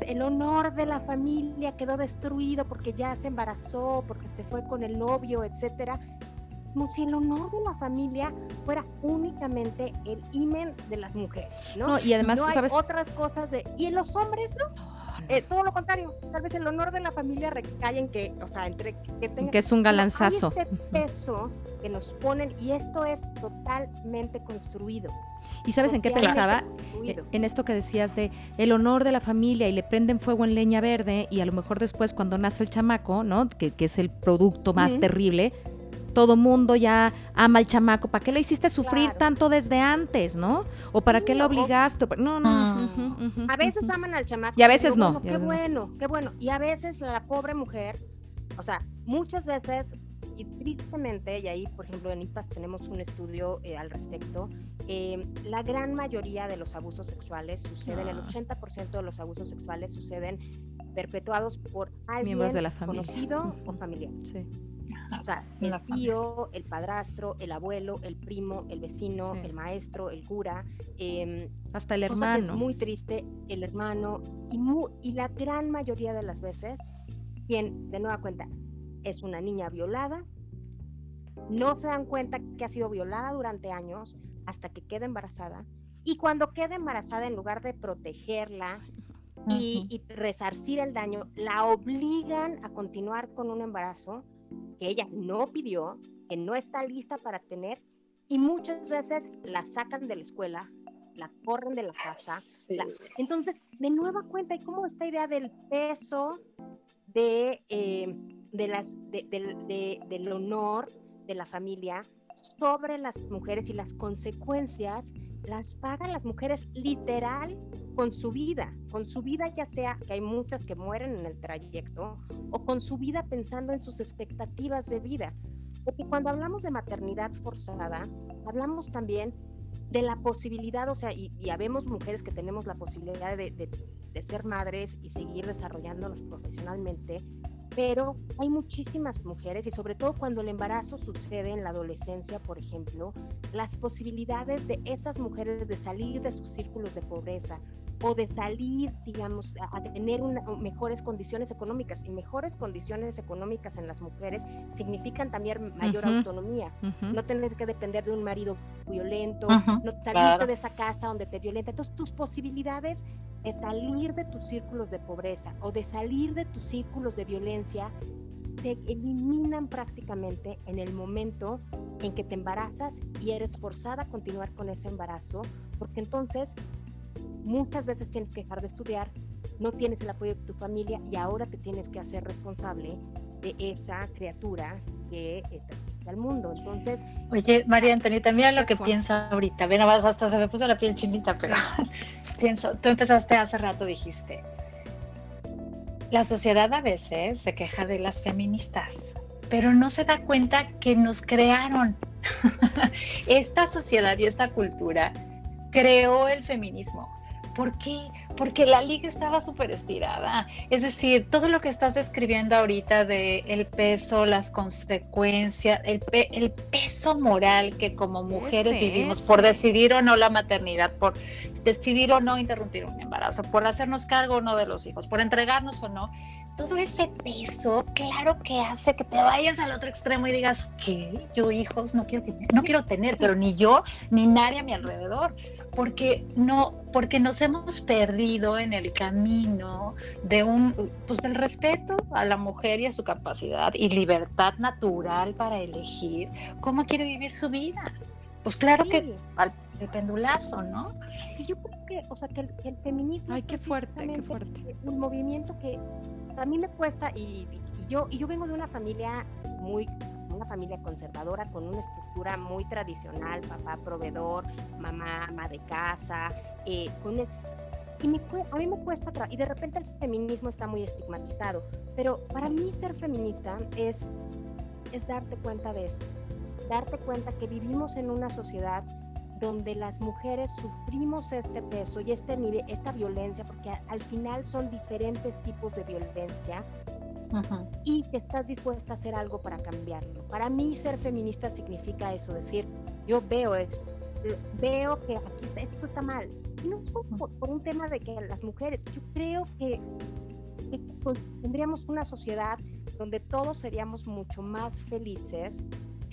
Speaker 5: El honor de la familia quedó destruido porque ya se embarazó, porque se fue con el novio, etcétera. Como si el honor de la familia fuera únicamente el imen de las mujeres, ¿no?
Speaker 4: No, y además,
Speaker 5: no hay
Speaker 4: ¿sabes?
Speaker 5: otras cosas de... ¿Y en los hombres, no? Eh, todo lo contrario, tal vez el honor de la familia recae en que, o sea, entre que tenga...
Speaker 4: Que es un galanzazo.
Speaker 5: Este peso que nos ponen y esto es totalmente construido.
Speaker 4: ¿Y sabes en qué pensaba?
Speaker 5: construido.
Speaker 4: En esto que decías de el honor de la familia y le prenden fuego en leña verde y a lo mejor después cuando nace el chamaco, ¿no? Que, que es el producto más terrible, todo mundo ya ama al chamaco. ¿Para qué le hiciste sufrir
Speaker 5: Claro.
Speaker 4: tanto desde antes, no? ¿O para qué lo obligaste? No, no.
Speaker 6: Mm.
Speaker 4: ujú,
Speaker 5: A veces aman al chamaco.
Speaker 4: Y a veces no,
Speaker 5: bueno, qué
Speaker 4: veces no.
Speaker 5: bueno, qué bueno. Y a veces la pobre mujer, o sea, muchas veces, y tristemente, y ahí, por ejemplo, en IPAS tenemos un estudio eh, al respecto, eh, la gran mayoría de los abusos sexuales suceden, el 80% ah. de los abusos sexuales suceden perpetuados por alguien
Speaker 4: Miembros de la familia.
Speaker 5: conocido o familiar. Sí. O sea, el tío, el padrastro, el abuelo, el primo, el vecino, el maestro, el cura.
Speaker 4: Em, Hasta el hermano.
Speaker 5: Es muy triste, el hermano. Y, y la gran mayoría de las veces, quien de nueva cuenta es una niña violada, no se dan cuenta que ha sido violada durante años hasta que queda embarazada. Y cuando queda embarazada, en lugar de protegerla y, y resarcir el daño, la obligan a continuar con un embarazo que ella no pidió, que no está lista para tener y muchas veces la sacan de la escuela, la corren de la casa. Entonces, de nueva cuenta, hay como esta idea del peso de, eh, de las, del honor de la familia sobre las mujeres y las consecuencias las pagan las mujeres literal con su vida, con su vida ya sea que hay muchas que mueren en el trayecto o con su vida pensando en sus expectativas de vida. Porque cuando hablamos de maternidad forzada, hablamos también de la posibilidad, o sea, y, ya vemos mujeres que tenemos la posibilidad de, de ser madres y seguir desarrollándonos profesionalmente, pero hay muchísimas mujeres y sobre todo cuando el embarazo sucede en la adolescencia, por ejemplo, las posibilidades de esas mujeres de salir de sus círculos de pobreza o de salir, digamos, a, tener mejores condiciones económicas y mejores condiciones económicas en las mujeres significan también mayor autonomía, no tener que depender de un marido violento, no salir de esa casa donde te violenta. Entonces, tus posibilidades de salir de tus círculos de pobreza o de salir de tus círculos de violencia se eliminan prácticamente en el momento en que te embarazas y eres forzada a continuar con ese embarazo, porque entonces muchas veces tienes que dejar de estudiar, no tienes el apoyo de tu familia y ahora te tienes que hacer responsable de esa criatura que trajiste al mundo. Entonces,
Speaker 6: oye, María Antonieta, mira lo que piensa ahorita. Ven, hasta se me puso la piel chinita, pero pienso, tú empezaste hace rato, dijiste, la sociedad a veces se queja de las feministas, pero no se da cuenta que nos crearon. esta sociedad y esta cultura creó el feminismo ¿Por qué? Porque la liga estaba súper estirada. Es decir, todo lo que estás describiendo ahorita de el peso, las consecuencias, el, el peso moral que como mujeres vivimos por decidir o no la maternidad, por decidir o no interrumpir un embarazo, por hacernos cargo o no de los hijos, por entregarnos o no, todo ese peso, claro que hace que te vayas al otro extremo y digas, ¿qué? Yo hijos no quiero tener, no quiero tener, pero ni yo, ni nadie a mi alrededor, porque no, porque nos hemos perdido en el camino de un, pues del respeto a la mujer y a su capacidad y libertad natural para elegir cómo quiere vivir su vida. Pues claro que al el pendulazo, ¿no?
Speaker 5: Y yo creo que, o sea, que el, feminismo.
Speaker 4: Ay, qué fuerte, qué fuerte.
Speaker 5: Un movimiento que a mí me cuesta, y, yo, y yo vengo de una familia muy una familia conservadora con una estructura muy tradicional, papá proveedor, mamá ama de casa, eh, con y me, a mí me cuesta, y de repente el feminismo está muy estigmatizado, pero para mí ser feminista es, es darte cuenta de eso, darte cuenta que vivimos en una sociedad donde las mujeres sufrimos este peso y este nivel, esta violencia, porque al final son diferentes tipos de violencia, y que estás dispuesta a hacer algo para cambiarlo. Para mí ser feminista significa eso, decir, yo veo esto, veo que aquí esto está mal. Y no solo por, un tema de que las mujeres, yo creo que, pues, tendríamos una sociedad donde todos seríamos mucho más felices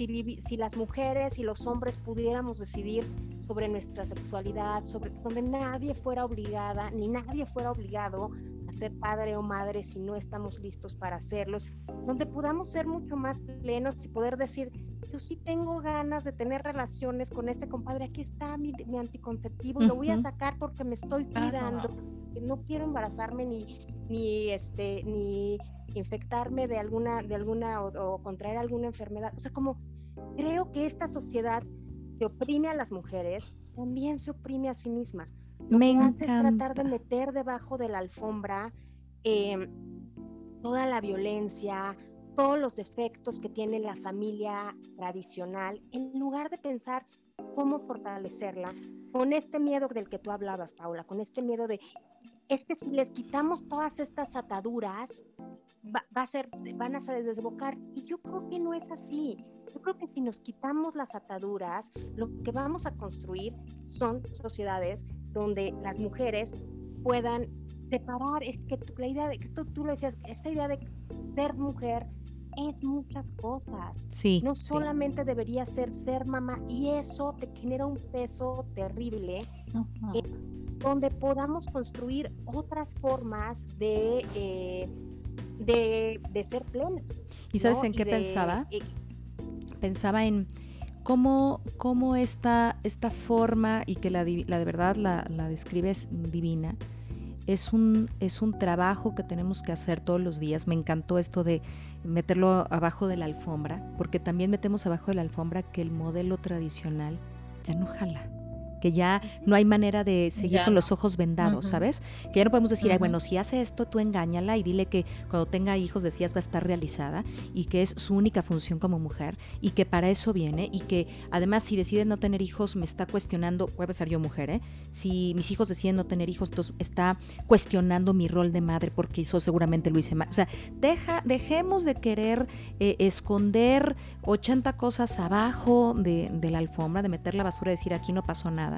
Speaker 5: si, las mujeres y los hombres pudiéramos decidir sobre nuestra sexualidad, sobre donde nadie fuera obligada, ni nadie fuera obligado a ser padre o madre si no estamos listos para hacerlos, donde podamos ser mucho más plenos y poder decir, yo sí tengo ganas de tener relaciones con este compadre, aquí está mi, anticonceptivo, lo voy a sacar porque me estoy cuidando, que no quiero embarazarme ni, ni este, ni infectarme de alguna, de alguna o, contraer alguna enfermedad. O sea, como creo que esta sociedad que oprime a las mujeres también se oprime a sí misma. Lo Me que hace es tratar de meter debajo de la alfombra em, toda la violencia, todos los defectos que tiene la familia tradicional, en lugar de pensar cómo fortalecerla, con este miedo del que tú hablabas, Paula, con este miedo de, es que si les quitamos todas estas ataduras, va, a ser, van a desbocar. Y yo creo que no es así. Yo creo que si nos quitamos las ataduras, lo que vamos a construir son sociedades donde las mujeres puedan separar, es que la idea de, tú, tú lo decías, esta idea de ser mujer es muchas cosas.
Speaker 4: Sí.
Speaker 5: No solamente debería ser ser mamá y eso te genera un peso terrible. Eh, donde podamos construir otras formas de, eh, de, ser plena.
Speaker 4: ¿Y sabes en qué pensaba? Eh, pensaba en cómo, cómo esta, esta forma, y que la, la de verdad la, la describes divina, es un, es un trabajo que tenemos que hacer todos los días. Me encantó esto de meterlo abajo de la alfombra, porque también metemos abajo de la alfombra que el modelo tradicional ya no jala que ya no hay manera de seguir con los ojos vendados, ¿sabes? Que ya no podemos decir, Ay, bueno, si hace esto, tú engáñala y dile que cuando tenga hijos, decías, va a estar realizada y que es su única función como mujer y que para eso viene y que además si decide no tener hijos, me está cuestionando, voy a pensar yo mujer, ¿eh? Si mis hijos deciden no tener hijos, entonces está cuestionando mi rol de madre porque eso seguramente lo hice mal. O sea, deja, dejemos de querer eh, esconder 80 cosas abajo de, de la alfombra, de meter la basura y decir, aquí no pasó nada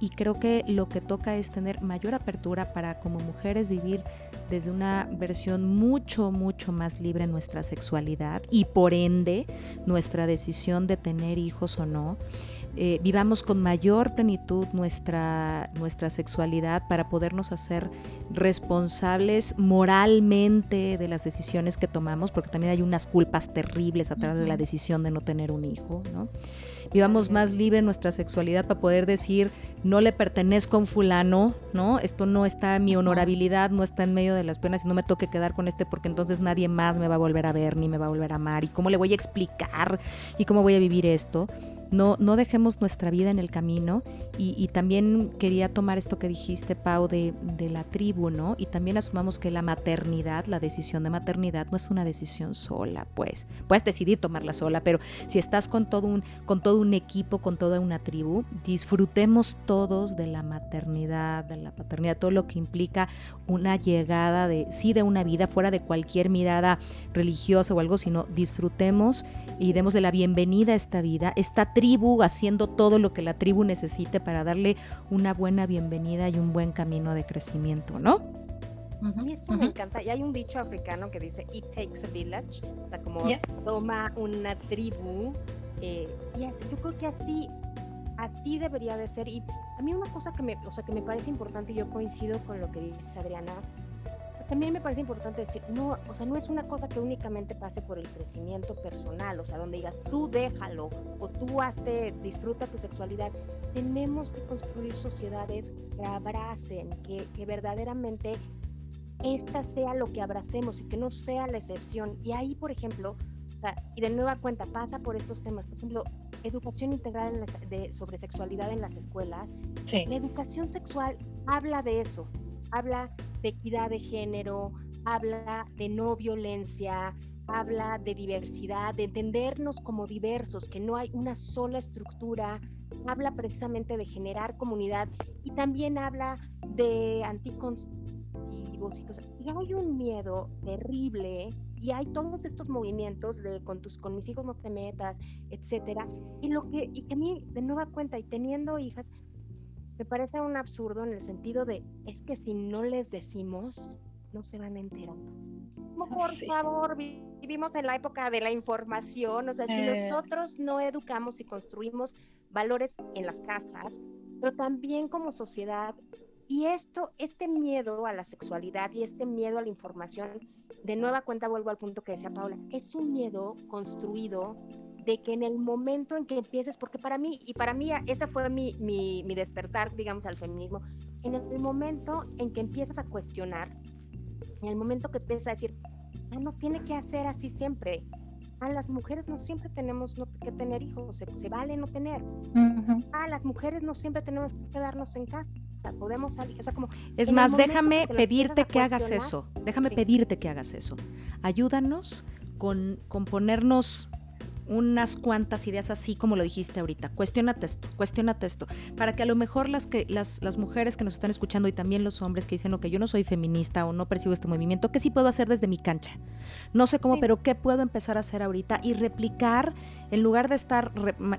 Speaker 4: y creo que lo que toca es tener mayor apertura para como mujeres vivir desde una versión mucho, mucho más libre nuestra sexualidad y por ende nuestra decisión de tener hijos o no. Eh, vivamos con mayor plenitud nuestra, nuestra sexualidad para podernos hacer responsables moralmente de las decisiones que tomamos, porque también hay unas culpas terribles a través de la decisión de no tener un hijo, ¿no? vivamos más libre nuestra sexualidad para poder decir, no le pertenezco a un fulano, ¿no? Esto no está en mi honorabilidad, no está en medio de las penas y no me toque quedar con este porque entonces nadie más me va a volver a ver ni me va a volver a amar. ¿Y cómo le voy a explicar? ¿Y cómo voy a vivir esto? No, no dejemos nuestra vida en el camino y, también quería tomar esto que dijiste, Pau, de, de, la tribu, ¿no? Y también asumamos que la maternidad, la decisión de maternidad no es una decisión sola, pues. Puedes decidir tomarla sola, pero si estás con todo un, con todo un equipo, con toda una tribu, disfrutemos todos de la maternidad, de la paternidad, todo lo que implica una llegada de, sí, de una vida fuera de cualquier mirada religiosa o algo, sino disfrutemos y demos de la bienvenida a esta vida, esta tribu haciendo todo lo que la tribu necesite para darle una buena bienvenida y un buen camino de crecimiento, ¿no?
Speaker 5: A mí esto me encanta. Y hay un dicho africano que dice, it takes a village, o sea, como toma una tribu. Eh, y así, yo creo que así, así debería de ser. Y a mí una cosa que me, o sea, que me parece importante, y yo coincido con lo que dice Adriana, también me parece importante decir, no, o sea, no es una cosa que únicamente pase por el crecimiento personal, o sea, donde digas, tú déjalo, o tú hazte, disfruta tu sexualidad. Tenemos que construir sociedades que abracen, que, que verdaderamente esta sea lo que abracemos y que no sea la excepción. Y ahí, por ejemplo, o sea, y de nueva cuenta pasa por estos temas, por ejemplo, educación integral en de, sobre sexualidad en las escuelas. Sí. La educación sexual habla de eso, habla de equidad de género, habla de no violencia, habla de diversidad, de entendernos como diversos, que no hay una sola estructura, habla precisamente de generar comunidad y también habla de anticonceptivos y hay un miedo terrible y hay todos estos movimientos de con tus con mis hijos no te metas, etcétera. Y lo que y que a mí de nueva cuenta y teniendo hijas me parece un absurdo en el sentido de, es que si no les decimos, no se van a enterar. por favor, vivimos en la época de la información, o sea, si eh. nosotros no educamos y construimos valores en las casas, pero también como sociedad, y esto, este miedo a la sexualidad y este miedo a la información, de nueva cuenta vuelvo al punto que decía Paula, es un miedo construido de que en el momento en que empieces, porque para mí, y para mí ese fue mi, mi, mi despertar, digamos, al feminismo, en el momento en que empiezas a cuestionar, en el momento que empiezas a decir, ah, no tiene que hacer así siempre, a ah, las mujeres no siempre tenemos que tener hijos, se, vale no tener. Ah, las mujeres no siempre tenemos que quedarnos en casa. Podemos salir, o sea, como
Speaker 4: es más, déjame pedirte que hagas eso. Déjame pedirte que hagas eso. Ayúdanos con, con ponernos unas cuantas ideas así como lo dijiste ahorita. Cuestiónate esto, cuestiónate esto. Para que a lo mejor las, que, las, las mujeres que nos están escuchando y también los hombres que dicen, que yo no soy feminista o no percibo este movimiento, ¿qué sí puedo hacer desde mi cancha? No sé cómo, pero ¿qué puedo empezar a hacer ahorita? Y replicar, en lugar de estar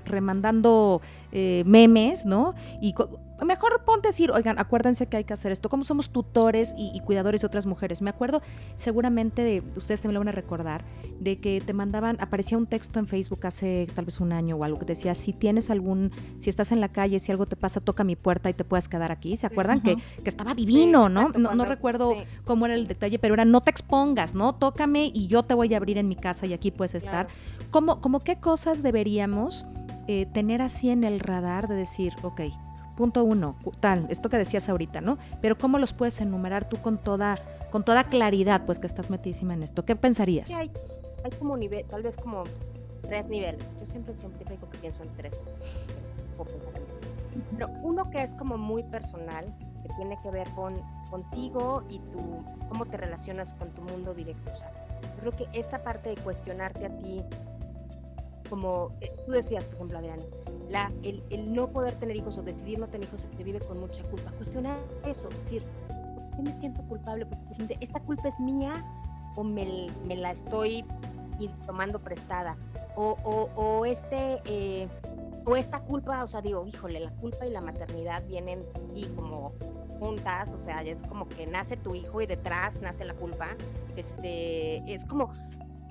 Speaker 4: remandando eh, memes, ¿no? Y mejor ponte a decir, oigan, acuérdense que hay que hacer esto. Como somos tutores y, cuidadores de otras mujeres. Me acuerdo seguramente de, ustedes también lo van a recordar, de que te mandaban, aparecía un texto en Facebook hace tal vez un año o algo que decía, si tienes algún, si estás en la calle, si algo te pasa, toca mi puerta y te puedes quedar aquí. ¿Se acuerdan? que, que, estaba divino, ¿no? no, recuerdo cómo era el detalle, pero era no te expongas, ¿no? Tócame y yo te voy a abrir en mi casa y aquí puedes estar. ¿Cómo, como qué cosas deberíamos eh, tener así en el radar de decir, ok, punto uno, tal, esto que decías ahorita, ¿no? Pero ¿cómo los puedes enumerar tú con toda, con toda claridad, pues que estás metísima en esto? ¿Qué pensarías?
Speaker 5: hay, como nivel, tal vez como tres niveles. Yo siempre, siempre digo que pienso en tres. Pero uno que es como muy personal, que tiene que ver con contigo y tu, cómo te relacionas con tu mundo directo. O sea, creo que esta parte de cuestionarte a ti, como eh, tú decías, por ejemplo, Adrián, la, el, el, no poder tener hijos o decidir no tener hijos te vive con mucha culpa. Cuestionar eso, decir, ¿por qué me siento culpable? Porque esta culpa es mía o me, me la estoy tomando prestada. O, o, o este, eh, o esta culpa, o sea, digo, híjole, la culpa y la maternidad vienen así como juntas, o sea, es como que nace tu hijo y detrás nace la culpa. Este, es como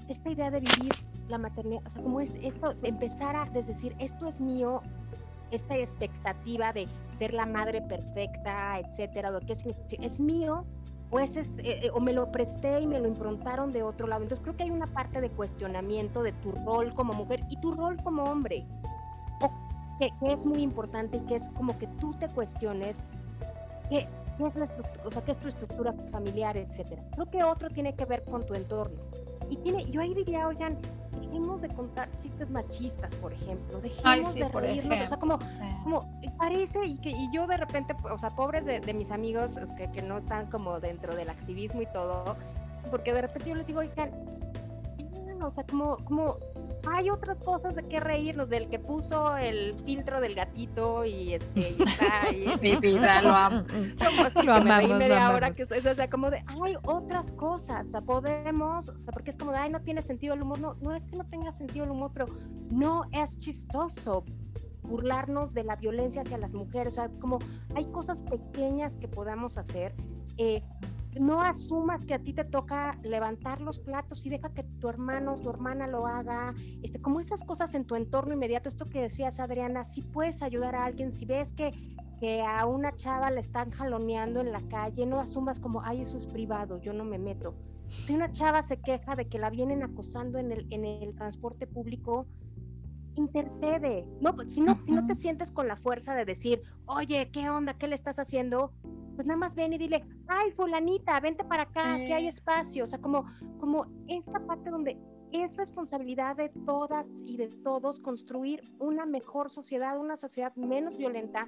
Speaker 5: esta idea de vivir la maternidad, o sea, como es esto, empezar a decir, esto es mío, esta expectativa de ser la madre perfecta, etcétera, lo que es, es mío, o, es, eh, eh, o me lo presté y me lo improntaron de otro lado. Entonces creo que hay una parte de cuestionamiento de tu rol como mujer y tu rol como hombre, que, es muy importante y que es como que tú te cuestiones qué, es la estructura, o sea, qué es tu estructura familiar, etcétera. Creo que otro tiene que ver con tu entorno. Y tiene, yo ahí diría, oigan, dejemos de contar chistes machistas, por ejemplo, dejemos de reírnos, o sea, como, como parece y que y yo de repente, o sea, pobres de, mis amigos que, que no están como dentro del activismo y todo, porque de repente yo les digo, oigan, o sea, como, como hay otras cosas de qué reírnos, del que puso el filtro del gatito y este y está ahí. sí, lo amo. Como así, lo amamos, me media hora que es, o sea, como de hay otras cosas, o sea, podemos, o sea, porque es como de ay, no tiene sentido el humor, no, no es que no tenga sentido el humor, pero no es chistoso burlarnos de la violencia hacia las mujeres, o sea, como hay cosas pequeñas que podamos hacer. Eh, no asumas que a ti te toca levantar los platos y deja que tu hermano, tu hermana lo haga, este, como esas cosas en tu entorno inmediato, esto que decías Adriana, si puedes ayudar a alguien, si ves que, que a una chava le están jaloneando en la calle, no asumas como, ay, eso es privado, yo no me meto. Si una chava se queja de que la vienen acosando en el, en el transporte público, intercede. No, si no, si no te sientes con la fuerza de decir, oye, ¿qué onda? ¿Qué le estás haciendo? pues nada más ven y dile, ay, fulanita, vente para acá, que hay espacio. O sea, como, como esta parte donde es responsabilidad de todas y de todos construir una mejor sociedad, una sociedad menos violenta,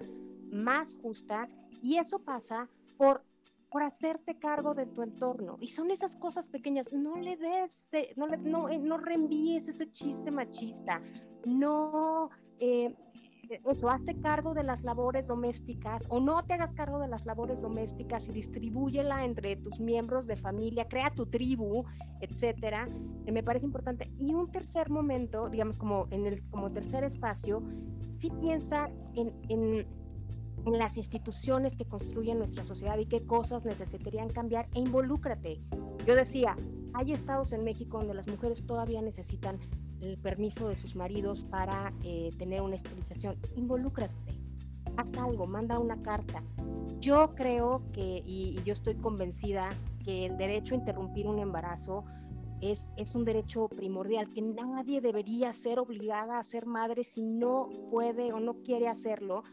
Speaker 5: más justa, y eso pasa por por hacerte cargo de tu entorno. Y son esas cosas pequeñas. No le des, no, le, no, eh, no reenvíes ese chiste machista. No eh, eso, hazte cargo de las labores domésticas o no te hagas cargo de las labores domésticas y distribúyela entre tus miembros de familia, crea tu tribu, etcétera. Eh, me parece importante. Y un tercer momento, digamos como en el como tercer espacio, sí piensa en, en, en las instituciones que construyen nuestra sociedad y qué cosas necesitarían cambiar e involúcrate. Yo decía, hay estados en México donde las mujeres todavía necesitan el permiso de sus maridos para eh, tener una esterilización. Involúcrate, haz algo, manda una carta. Yo creo que, y, yo estoy convencida, que el derecho a interrumpir un embarazo es, es, un derecho primordial, que nadie debería ser obligada a ser madre si no puede o no quiere hacerlo.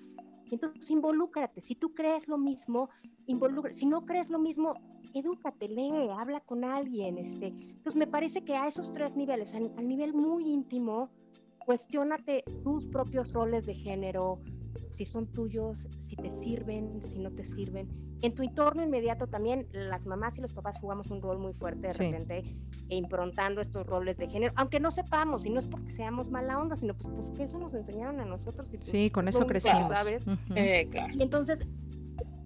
Speaker 5: Entonces, involúcrate. Si tú crees lo mismo, involucra. Si no crees lo mismo, edúcate, lee, habla con alguien. Este. Entonces, me parece que a esos tres niveles, al, nivel muy íntimo, cuestionate tus propios roles de género, si son tuyos, si te sirven, si no te sirven. En tu entorno inmediato también las mamás y los papás jugamos un rol muy fuerte de repente e improntando estos roles de género, aunque no sepamos, y no es porque seamos mala onda, sino pues, pues que eso nos enseñaron a nosotros. Y, pues,
Speaker 4: sí, con eso crecimos.
Speaker 5: ¿sabes? Eh, y entonces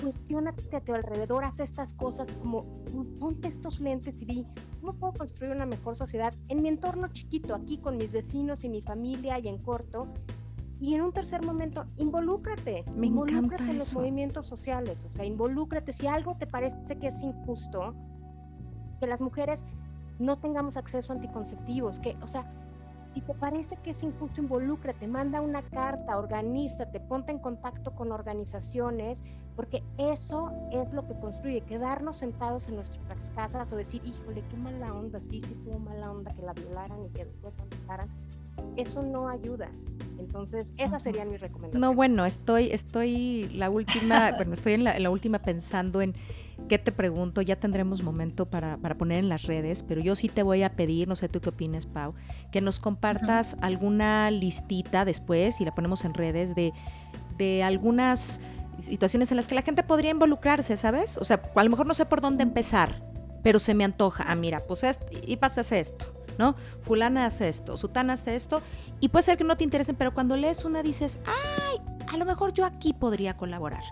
Speaker 5: cuestionate a tu alrededor, haz estas cosas como ponte estos lentes y di, ¿cómo puedo construir una mejor sociedad en mi entorno chiquito, aquí con mis vecinos y mi familia y en corto? Y en un tercer momento, involúcrate.
Speaker 4: Me
Speaker 5: involúcrate
Speaker 4: en
Speaker 5: los movimientos sociales. O sea, involúcrate. Si algo te parece que es injusto, que las mujeres no tengamos acceso a anticonceptivos, que, o sea, si te parece que es injusto, involúcrate, manda una carta, organízate, ponte en contacto con organizaciones, porque eso es lo que construye, quedarnos sentados en nuestras casas o decir, híjole, qué mala onda, sí, sí tuvo mala onda que la violaran y que después la mataran. Eso no ayuda. Entonces, esa sería mi recomendación.
Speaker 4: No, bueno, estoy, estoy la última, bueno, estoy en la, en la última pensando en ¿Qué te pregunto? Ya tendremos momento para, poner en las redes, pero yo sí te voy a pedir, no sé tú qué opinas, Pau, que nos compartas alguna listita después y la ponemos en redes de, de algunas situaciones en las que la gente podría involucrarse, ¿sabes? O sea, a lo mejor no sé por dónde empezar, pero se me antoja. Ah, mira, pues y pasas esto, ¿no? Fulana hace esto, Sutana hace esto, y puede ser que no te interesen, pero cuando lees una dices, ¡ay! A lo mejor yo aquí podría colaborar.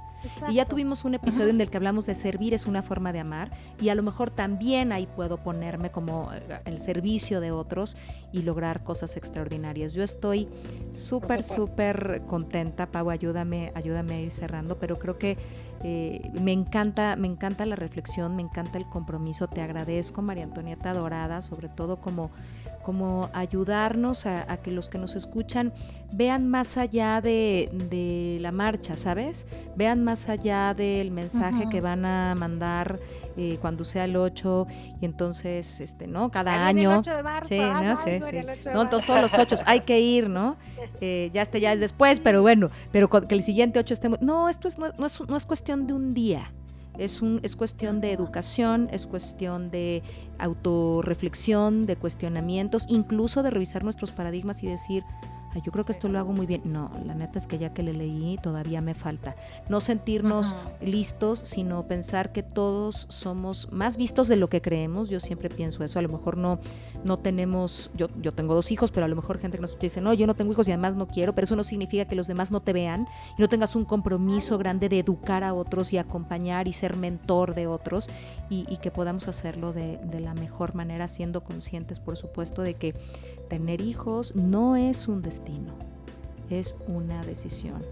Speaker 4: Y ya tuvimos un episodio en el que hablamos de servir es una forma de amar y a lo mejor también ahí puedo ponerme como eh, el servicio de otros y lograr cosas extraordinarias. Yo estoy súper, súper contenta, Pau, ayúdame, ayúdame a ir cerrando, pero creo que eh, me encanta, me encanta la reflexión, me encanta el compromiso. Te agradezco, María Antonieta Dorada, sobre todo como como ayudarnos a, que los que nos escuchan vean más allá de, la marcha, ¿sabes? Vean más allá del mensaje que van a mandar eh, cuando sea el 8 y entonces, este, ¿no? Cada año.
Speaker 5: sí,
Speaker 4: no, sí, sí. No, entonces todos los 8 hay que ir, ¿no? Eh, ya este ya es después, pero bueno, pero que el siguiente 8 estemos. No, esto es, no, es, no es cuestión de un día. Es, un, es cuestión de educación, es cuestión de autorreflexión, de cuestionamientos, incluso de revisar nuestros paradigmas y decir, yo creo que esto lo hago muy bien. No, la neta es que ya que le leí todavía me falta. No sentirnos listos, sino pensar que todos somos más vistos de lo que creemos. Yo siempre pienso eso. A lo mejor no, no tenemos, yo, yo tengo dos hijos, pero a lo mejor gente que nos dice, no, yo no tengo hijos y además no quiero, pero eso no significa que los demás no te vean y no tengas un compromiso grande de educar a otros y acompañar y ser mentor de otros y, que podamos hacerlo de, de la mejor manera, siendo conscientes, por supuesto, de que tener hijos no es un destino, es una decisión.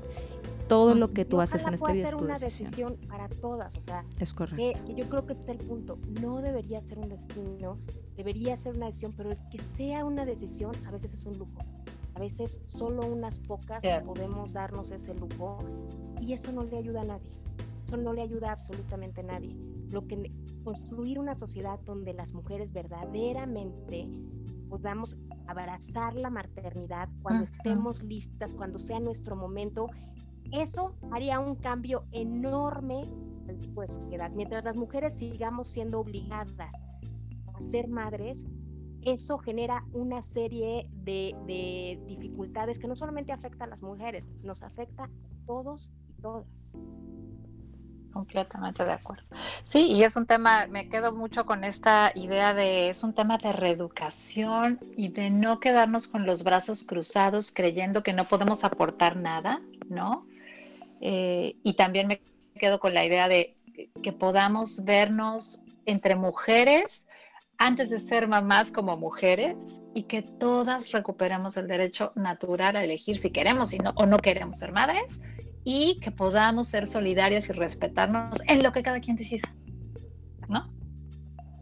Speaker 4: Todo lo que tú haces en este vida es tu
Speaker 5: una decisión. para todas, o sea,
Speaker 4: es correcto.
Speaker 5: Que, yo creo que este es el punto. No debería ser un destino, debería ser una decisión, pero el que sea una decisión a veces es un lujo. A veces solo unas pocas podemos darnos ese lujo y eso no le ayuda a nadie. Eso no le ayuda absolutamente a nadie. Lo que construir una sociedad donde las mujeres verdaderamente podamos abrazar la maternidad cuando estemos listas, cuando sea nuestro momento, eso haría un cambio enorme al tipo de sociedad. Mientras las mujeres sigamos siendo obligadas a ser madres, eso genera una serie de, de dificultades que no solamente afecta a las mujeres, nos afecta a todos y todas.
Speaker 6: Completamente de acuerdo. Sí, y es un tema, me quedo mucho con esta idea de, es un tema de reeducación y de no quedarnos con los brazos cruzados creyendo que no podemos aportar nada, ¿no? Eh, y también me quedo con la idea de que podamos vernos entre mujeres antes de ser mamás como mujeres y que todas recuperemos el derecho natural a elegir si queremos o no queremos ser madres y que podamos ser solidarias y respetarnos en lo que cada quien decida. ¿No?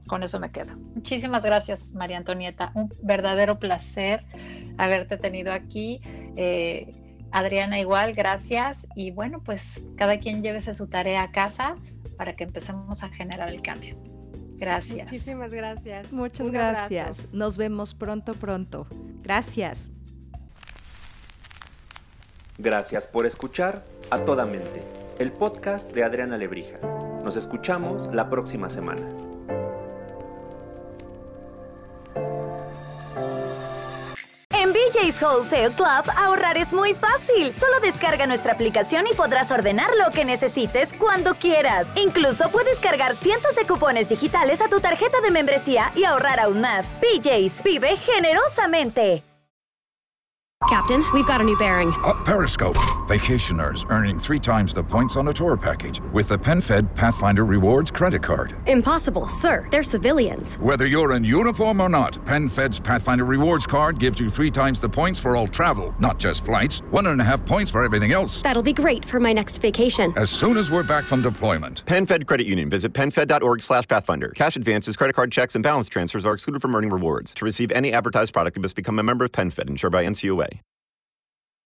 Speaker 6: Con eso me quedo. Muchísimas gracias, María Antonieta. Un verdadero placer haberte tenido aquí. Eh, Adriana, igual, gracias. Y bueno, pues cada quien llévese su tarea a casa para que empecemos a generar el cambio. Gracias.
Speaker 5: Muchísimas gracias.
Speaker 4: Muchas gracias. Nos vemos pronto, pronto. Gracias.
Speaker 3: Gracias por escuchar a toda mente, el podcast de Adriana Lebrija. Nos escuchamos la próxima semana.
Speaker 7: En BJ's Wholesale Club, ahorrar es muy fácil. Solo descarga nuestra aplicación y podrás ordenar lo que necesites cuando quieras. Incluso puedes cargar cientos de cupones digitales a tu tarjeta de membresía y ahorrar aún más. BJ's, vive generosamente.
Speaker 8: Captain, we've got a new bearing.
Speaker 9: Uh, Periscope. Vacationers earning three times the points on a tour package with the PenFed Pathfinder Rewards credit card.
Speaker 8: Impossible, sir. They're civilians.
Speaker 9: Whether you're in uniform or not, PenFed's Pathfinder Rewards card gives you three times the points for all travel, not just flights. One and a half points for everything else.
Speaker 8: That'll be great for my next vacation.
Speaker 9: As soon as we're back from deployment.
Speaker 10: PenFed Credit Union. Visit PenFed.org slash Pathfinder. Cash advances, credit card checks, and balance transfers are excluded from earning rewards. To receive any advertised product, you must become a member of PenFed, insured by NCUA.